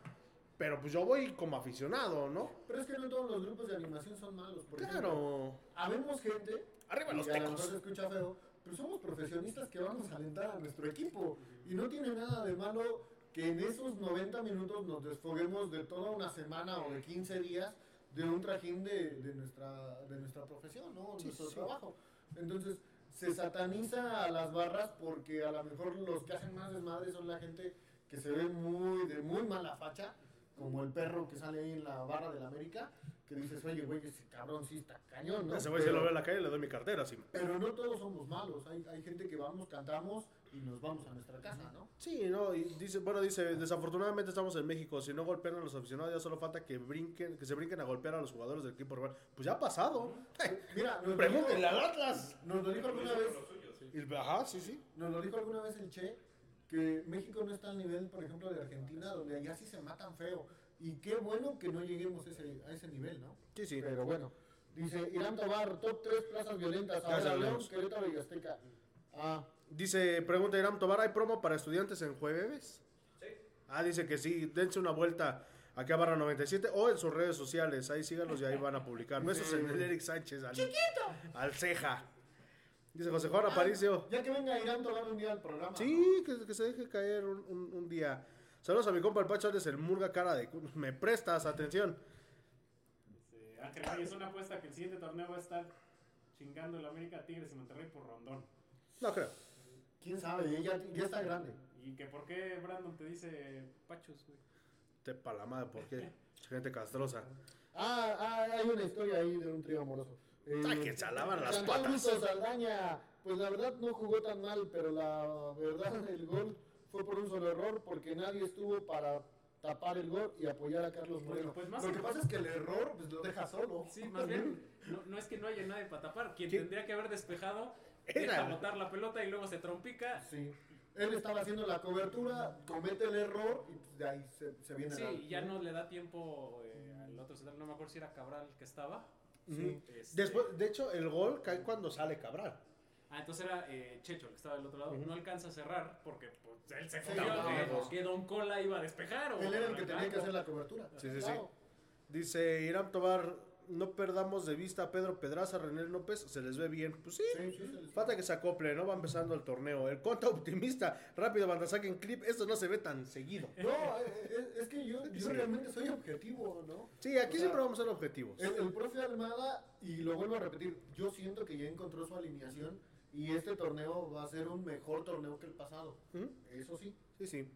B: pero pues yo voy como aficionado, ¿no?
C: Pero es que no todos los grupos de animación son malos. Por ejemplo,
B: Claro.
C: habemos gente.
B: Arriba los tecos.
C: se escucha feo, pero somos profesionistas que vamos a alentar a nuestro equipo. Y no tiene nada de malo que en esos 90 minutos nos desfoguemos de toda una semana o de 15 días de un trajín de, de nuestra, de nuestra profesión, ¿no?
B: Sí,
C: nuestro
B: sí.
C: trabajo. Entonces, se sataniza a las barras porque a lo mejor los que hacen más desmadre son la gente que se ve muy de muy mala facha, como el perro que sale ahí en la barra de la América, que dices, oye, güey, ese cabrón sí está cañón, ¿no?
B: Ese güey
C: Pero-
B: lo veo en la calle le doy mi cartera, sí.
C: pero no todos somos malos, hay, hay gente que vamos, cantamos y nos vamos a nuestra casa, ¿no?
B: Sí, no, y dice, bueno, dice, desafortunadamente estamos en México, si no golpean a los aficionados ya solo falta que brinquen, que se brinquen a golpear a los jugadores del equipo rival. Pues ya ha pasado.
C: Mira, nos lo
B: Pregúntenle al Atlas.
C: Nos lo dijo alguna vez,
B: Y- Ajá, sí, sí.
C: nos lo dijo alguna vez el Che, que México no está al nivel, por ejemplo, de Argentina, donde allá sí se matan feo. Y qué bueno que no lleguemos ese, a ese nivel, ¿no?
B: Sí, sí.
C: Pero bueno, dice Irán Tobar, top 3 plazas violentas, ahora León. Querétaro y Azteca. Ah,
B: Dice, pregunta Irán Tobar, ¿hay promo para estudiantes en jueves?
F: Sí.
B: Ah, dice que sí, dense una vuelta aquí a Barra 97 o en sus redes sociales, ahí síganlos y ahí van a publicar. Besos en el Eric Sánchez, al, al ceja. Dice José Juan Aparicio.
C: ya que venga Irán Tobar un día al programa.
B: Sí, que, que se deje caer un, un- un día. Saludos a mi compa el Pacho Alex, el Murga cara de... Me prestas atención.
D: Dice, Ángel Reyes, una apuesta que el siguiente torneo va a estar chingando el América Tigres y Monterrey por rondón.
B: No creo.
C: ¿Quién sabe? Ya, ya está grande.
D: ¿Y que por qué Brandon te dice pachos, güey?
B: Te pa' la madre, ¿por qué? Gente castrosa.
C: Ah, ah, hay una historia ahí de un trío amoroso. Eh,
B: Ay, que se alaban las patas.
C: Saldaña, pues la verdad no jugó tan mal, pero la verdad el gol fue por un solo error porque nadie estuvo para tapar el gol y apoyar a Carlos Moreno.
D: Pues más
C: lo que pasa es que el error pues lo deja solo.
D: Sí, más bien, no, no es que no haya nadie para tapar. Quien tendría que haber despejado. Deja botar la pelota y luego se trompica.
C: Sí. Él estaba haciendo la cobertura, comete el error y pues, de ahí se, se viene
D: Sí,
C: la-
D: y ya no le da tiempo eh, al otro central. No me acuerdo si era Cabral que estaba. Este-
B: Después, de hecho, el gol cae cuando sale Cabral.
D: Ah, entonces era eh, Checho el que estaba del otro lado. No alcanza a cerrar porque pues, él se
C: Sí,
D: confió
C: no,
D: que,
C: no.
D: que Don Cola iba a despejar. O
C: Él era el que tenía que hacer la cobertura.
B: Sí, sí, sí. Dice Irán Tobar, no perdamos de vista a Pedro Pedraza, René López, se les ve bien. Pues sí,
C: Sí,
B: falta que se acople, ¿no? Va empezando el torneo. El conta optimista, rápido, banda, saquen clip, esto no se ve tan seguido.
C: No, eh, es, es que yo, yo realmente soy objetivo, ¿no?
B: Sí, aquí
C: O sea,
B: siempre vamos a ser objetivos.
C: El, el profe Almada, y lo vuelvo a repetir, yo siento que ya encontró su alineación y este torneo va a ser un mejor torneo que el pasado.
B: ¿Mm?
C: Eso sí.
B: Sí, sí.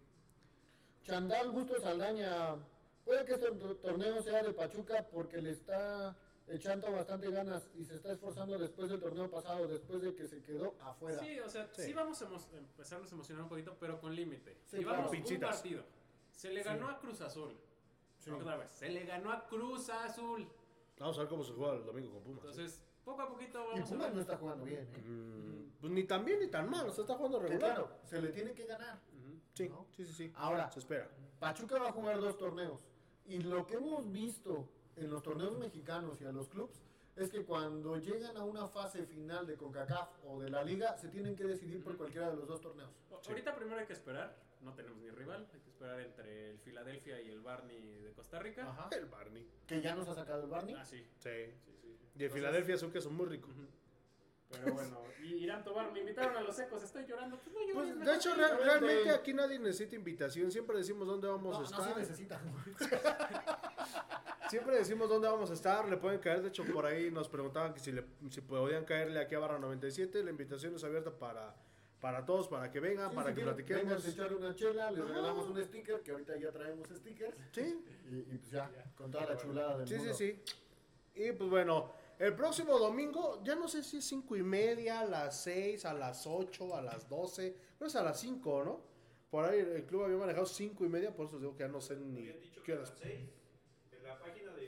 C: Chandal Gusto Saldaña, puede que este to- torneo sea de Pachuca porque le está echando bastante ganas y se está esforzando después del torneo pasado, después de que se quedó afuera.
D: Sí, o sea,
B: Sí.
D: sí, vamos a empezarnos a emocionar un poquito, pero con límite.
C: Sí,
D: Llevamos
C: claro.
D: un partido. Se le ganó a Cruz Azul. Otra vez. Se le ganó a Cruz Azul.
B: Vamos a ver cómo se juega el domingo con Pumas. ¿eh?
D: Entonces, poco a poquito
C: Y
D: vamos a
C: Pumas no
D: ver.
C: está jugando bien. ¿eh?
B: Mm, pues ni tan bien ni tan mal, o sea, está jugando regular.
C: claro, se le tiene que ganar.
B: Sí,
C: ¿no?
B: sí, sí, sí.
C: Ahora,
B: Se espera.
C: Pachuca va a jugar dos torneos. Y lo que hemos visto en los torneos mexicanos y a los clubs es que cuando llegan a una fase final de CONCACAF o de la liga, se tienen que decidir por cualquiera de los dos torneos.
D: Ahorita primero hay que esperar. No tenemos ni rival. Hay que esperar entre el Filadelfia y el Barney de Costa Rica.
C: Ajá.
B: El Barney.
C: Que ya nos ha sacado el Barney.
D: Ah, sí.
B: Sí.
D: sí, sí.
B: Y
D: Entonces,
B: Filadelfia es un queso muy rico.
D: Pero bueno, y Irán Tobar, me invitaron a los ecos, estoy llorando. Pues no llores,
B: Pues, de hecho,
D: sí,
B: re- realmente aquí nadie necesita invitación. Siempre decimos dónde vamos
C: No,
B: a
C: no se
B: estar.
C: necesita.
B: Siempre decimos dónde vamos a estar. Le pueden caer. De hecho, por ahí nos preguntaban que si, le, si podían caerle aquí a Barra 97. La invitación es abierta para, para todos, para que vengan,
C: Sí,
B: para
C: si
B: que
C: quieren,
B: platiquemos.
C: echar una chela, les regalamos un sticker, que ahorita ya traemos stickers.
B: Sí,
C: Y, y pues ya, con toda la chulada del
B: sí, sí,
C: mundo.
B: sí. Y pues bueno, el próximo domingo, ya no sé si es 5 y media, a las 6, a las 8, a las 12. Creo que es a las 5, ¿no? Por ahí el club había manejado 5 y media, por eso digo que ya no sé ni
F: dicho
B: qué
F: que a
B: horas.
F: las 6. En la página de,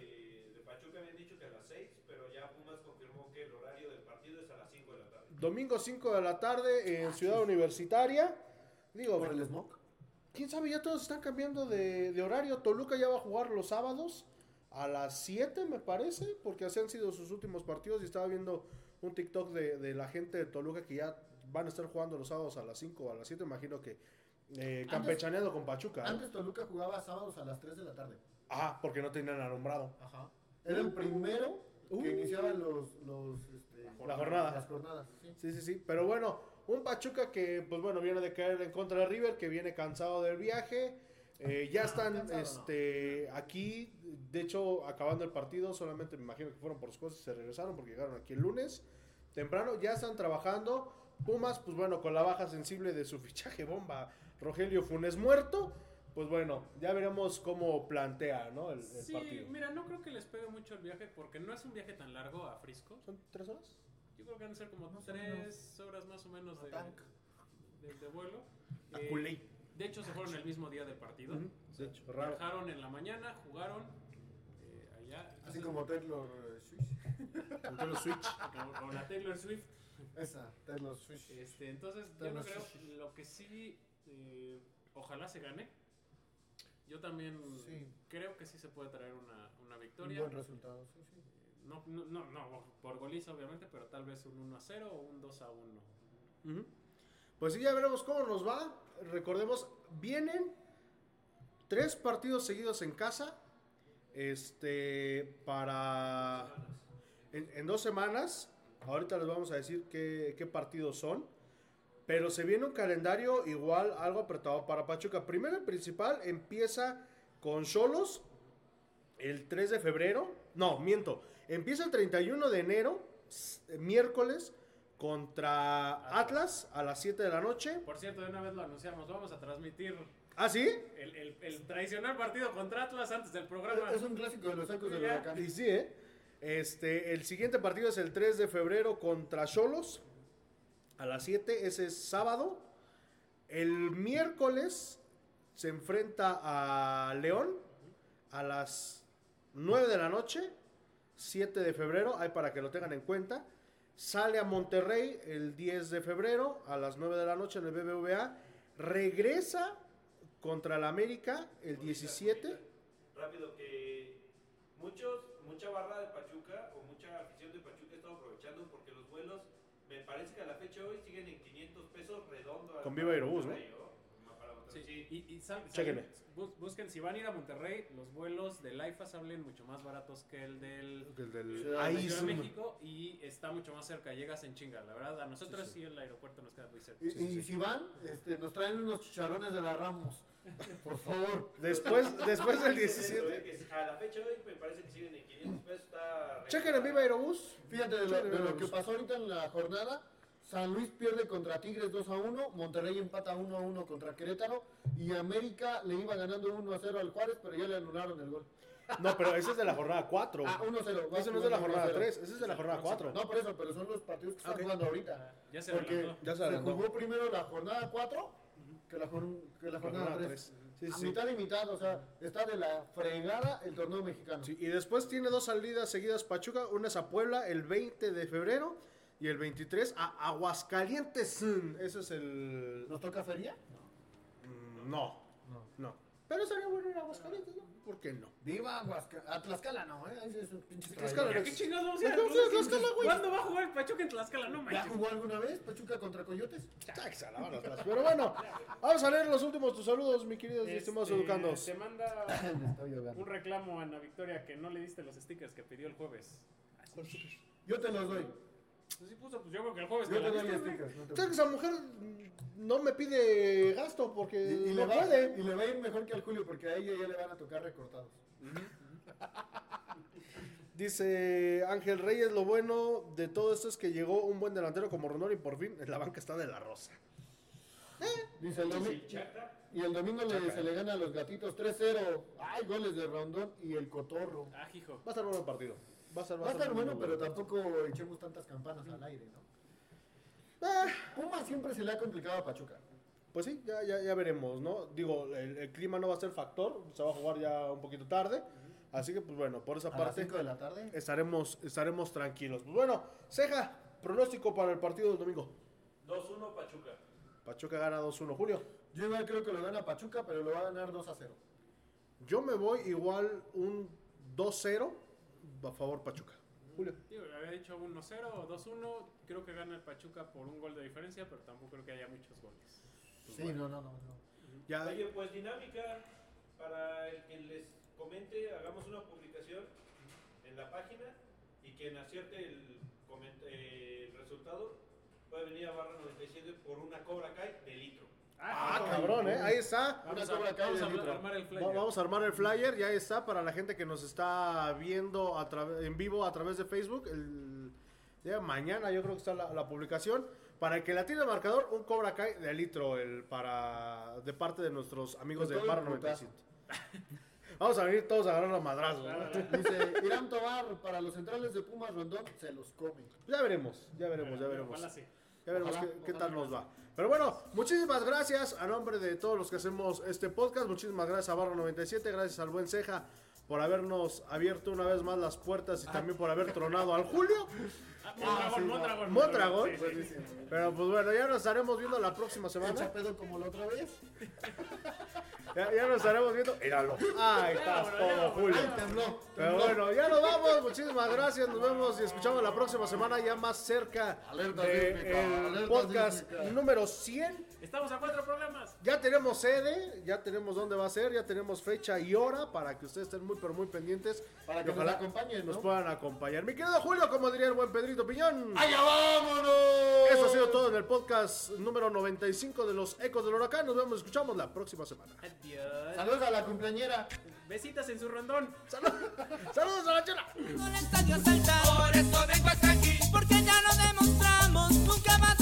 F: de Pachuca habían dicho que a las 6, pero ya Pumas confirmó que el horario del partido es a las 5 de la tarde.
B: Domingo 5 de la tarde en Ciudad Universitaria. Digo,
C: Por el smoke.
B: quién sabe, ya todos están cambiando de, de horario. Toluca ya va a jugar los sábados a las 7, me parece, porque así han sido sus últimos partidos. Y estaba viendo un TikTok de, de la gente de Toluca que ya van a estar jugando los sábados a las 5 o a las 7. Imagino que eh, campechaneando con Pachuca. ¿no?
C: Antes Toluca jugaba sábados a las 3 de la tarde.
B: Ah, porque no tenían alumbrado.
C: Ajá. Era el primero
B: Uh.
C: que iniciaba los, los este,
B: La jornada.
C: Las jornadas, sí.
B: Sí, sí, sí. Pero bueno, un Pachuca que, pues bueno, viene de caer en contra de River, que viene cansado del viaje. Eh, ya están este, aquí, de hecho, acabando el partido, solamente me imagino que fueron por sus cosas y se regresaron porque llegaron aquí el lunes temprano. Ya están trabajando. Pumas, pues bueno, con la baja sensible de su fichaje bomba, Rogelio Funes muerto. Pues bueno, ya veremos cómo plantea ¿no? el, el
D: Sí,
B: partido.
D: mira, no creo que les pegue mucho el viaje porque no es un viaje tan largo a Frisco.
B: ¿Son tres horas?
D: Yo creo que van a ser como
C: Más
D: tres horas más o menos de,
C: Tank.
D: de- de vuelo.
B: A
D: Eh,
B: culé.
D: De hecho, se fueron el mismo día del partido.
B: Ujú, de hecho, raro.
D: Viajaron en la mañana, jugaron eh, allá.
C: Así como Taylor eh, Swift.
B: Nintendo Switch.
D: como- como la Taylor Swift.
C: Esa, Taylor Swift.
D: Este, entonces, yo
C: Taylor
D: no creo.
C: Swift.
D: Lo que sí, eh, ojalá se gane. Yo también
C: Sí.
D: creo que sí se puede traer una, una
C: Un
D: victoria.
C: buen resultado, sí, sí.
D: No, no, no, no, por goliza obviamente, pero tal vez un 1 a 0 o un 2 a 1.
B: Ujú. Pues sí, ya veremos cómo nos va. Recordemos, vienen tres partidos seguidos en casa. Este, para. En, dos semanas. Ahorita les vamos a decir qué, qué partidos son. Pero se viene un calendario igual, algo apretado para Pachuca. Primero, el principal empieza con Solos el 3 de febrero. No, miento. Empieza el 31 de enero, miércoles, contra Atlas a las 7 de la noche.
D: Por cierto, de una vez lo anunciamos, vamos a transmitir
B: ¿Ah, sí?
D: el, el- el tradicional partido contra Atlas antes del programa.
C: Es un clásico de los ecos del huracán.
B: Y sí, ¿eh? Este, el siguiente partido es el 3 de febrero contra Cholos a las 7, ese es sábado. El miércoles se enfrenta a León a las 9 de la noche, 7 de febrero, ahí para que lo tengan en cuenta. Sale a Monterrey el 10 de febrero a las 9 de la noche en el BBVA. Regresa contra el América el 17.
F: Rápido, que muchos, mucha barra de Pachuca o mucha afición de Pachuca está aprovechando porque los vuelos, me parece que a la fecha de hoy siguen en 500 pesos redondo. a-
B: Con Viva Aerobús, ¿no?
D: Sí,
F: sí.
D: y, y sal-
B: Chéquenle.
D: Bus- busquen, si van a ir a Monterrey, los vuelos del AIFA salen mucho más baratos que el del
B: El del-
C: Ciudad de
B: ahí
D: Ciudad
B: sí.
D: de México y está mucho más cerca, llegas en chinga, la verdad, a nosotros sí, el aeropuerto nos queda muy cerca.
C: Y, y si van, este, nos traen unos chicharrones de la Ramos. Por favor.
B: Después, después del
F: Es eso,
B: 17.
F: eh, que a la fecha de hoy me parece que siguen en 500 pesos. Está
B: Chequen en Viva Aerobús.
C: Fíjate de lo, de que pasó ahorita en la jornada. San Luis pierde contra Tigres 2 a 1, Monterrey empata 1 a 1 contra Querétaro y América le iba ganando 1 a 0 al Juárez, pero ya le anularon el gol.
B: No, pero ese es de la jornada 4.
C: Ah, 1 a 0.
B: Ese no es de la jornada 3, ese es de la jornada 4.
C: No, por eso, pero son los partidos que están
B: Ok.
C: jugando ahorita.
D: Ya se
C: Porque.
B: Ya se
C: jugó primero la jornada 4 que la, que la jornada
B: jornada
C: 3.
B: tres. Sí,
C: a
B: sí.
C: mitad y mitad, o sea, está de la fregada el torneo mexicano.
B: Sí, y después tiene dos salidas seguidas Pachuca. Una es a Puebla el 20 de febrero y el 23 a Aguascalientes. Ese es el.
C: ¿Nos toca feria?
B: Mm, No,
C: No.
B: no. Pero sería bueno ir a Aguascalientes, ¿no? ¿Por qué no?
C: Viva Aguasca- a Tlaxcala, no, ¿eh? Ese es un pinche
B: Tlaxcala,
C: traidor.
D: ¿A qué chingados vamos a
B: Tlaxcala, güey.
D: ¿Cuándo va a jugar el Pachuca en Tlaxcala? No
C: ¿Ya
D: manches.
C: jugó alguna vez Pachuca contra Coyotes?
B: Taxa, la mano atrás. Pero bueno, vamos a leer los últimos tus saludos, mi queridos y estimados
D: Este,
B: educandos.
D: Te manda un reclamo a Ana Victoria que no le diste los stickers que pidió el jueves.
C: Yo te los doy.
D: Pues sí puso, pues yo creo que el jueves
C: Yo
D: te
C: doy no te
B: esa mujer no me pide gasto porque
C: Y, y
B: no
C: le va,
B: puede.
C: y le va a ir mejor que al Julio porque a ella ya le van a tocar recortados.
B: Dice Ángel Reyes, lo bueno de todo esto es que llegó un buen delantero como Rondón y por fin en la banca está de la rosa.
C: Dice el domingo. Y el domingo le- se le gana a los gatitos 3-0. Ay, goles de Rondón y el Cotorro.
D: Ah, hijo.
B: Va a estar bueno el partido. Va a estar,
C: Va a estar
B: muy
C: bueno, pero tampoco echemos tantas campanas al aire, ¿no?
B: Ah,
C: Puma siempre se le ha complicado a Pachuca.
B: pues sí, ya, ya, ya veremos, ¿no? Digo, el, el clima no va a ser factor, se va a jugar ya un poquito tarde. Así que, pues bueno, por esa
C: A las
B: parte
C: 5 de la tarde.
B: estaremos, estaremos tranquilos. Pues bueno, Ceja, pronóstico para el partido del domingo.
F: 2-1 Pachuca.
B: Pachuca gana 2-1. Julio,
C: Yo igual creo que lo gana Pachuca, pero lo va a ganar 2 a 0.
B: yo me voy igual un 2-0 a favor Pachuca. Julio.
D: Digo, había dicho 1-0 o 2-1. Creo que gana el Pachuca por un gol de diferencia, pero tampoco creo que haya muchos goles.
C: Sí, no, no, no. no.
B: Ya,
F: Oye, pues dinámica, para el que les comente, hagamos una publicación en la página y quien acierte el, el resultado puede venir a Barra 97 por una Cobra Kai de litro.
B: Ah, cabrón, ¿eh? Ahí está.
D: Vamos, a, vamos armar el flyer.
B: Vamos a armar el flyer, ya está para la gente que nos está viendo a en vivo a través de Facebook. El día de mañana yo creo que está la, la publicación. Para el que la tiene el marcador, un Cobra Kai de litro el, para, de parte de nuestros amigos
C: De putazo.
B: 97. Vamos a venir todos a agarrar los madrazos. ¿no?
C: Dice, Irán Tobar, para los centrales de Pumas Rondón, se los come.
B: Ya veremos, ya veremos, ya veremos.
D: Ojalá sí.
B: Ya veremos
C: Ojalá,
B: qué, tal nos va. Pero bueno, muchísimas gracias a nombre de todos los que hacemos este podcast. Muchísimas gracias a Barra 97, gracias al buen Ceja por habernos abierto una vez más las puertas y también por haber tronado al Julio.
D: Ah, Mondragón,
C: sí,
D: Mondragón,
B: Mondragón.
D: Sí, sí.
C: Buenísimo.
B: Pero pues bueno, ya nos estaremos viendo la próxima semana.
C: Pedo como la otra vez.
B: Ya, ya nos estaremos viendo. Míralo. Ahí estás todo, Julio.
C: Ay, tembló.
B: Pero bueno, ya nos vamos. Muchísimas gracias. Nos vemos y escuchamos la próxima semana ya más cerca
C: Alerta sísmica, alerta
B: podcast
C: sísmica.
B: número 100.
D: Estamos a cuatro programas.
B: Ya tenemos sede, ya tenemos dónde va a ser, ya tenemos fecha y hora para que ustedes estén muy pero muy pendientes.
C: Para que nos acompañen,
B: nos
C: ¿no?
B: puedan acompañar. Mi querido Julio, como diría el buen Pedrito Piñón.
C: ¡Allá vámonos!
B: Eso ha sido todo en el podcast número 95 de los Ecos del Huracán. Nos vemos, escuchamos la próxima semana.
D: Adiós.
C: Saludos a la cumpleañera.
D: Besitas en su rondón.
B: Saludos a la chela.
G: Por eso vengo hasta aquí. Porque ya lo demostramos. Nunca más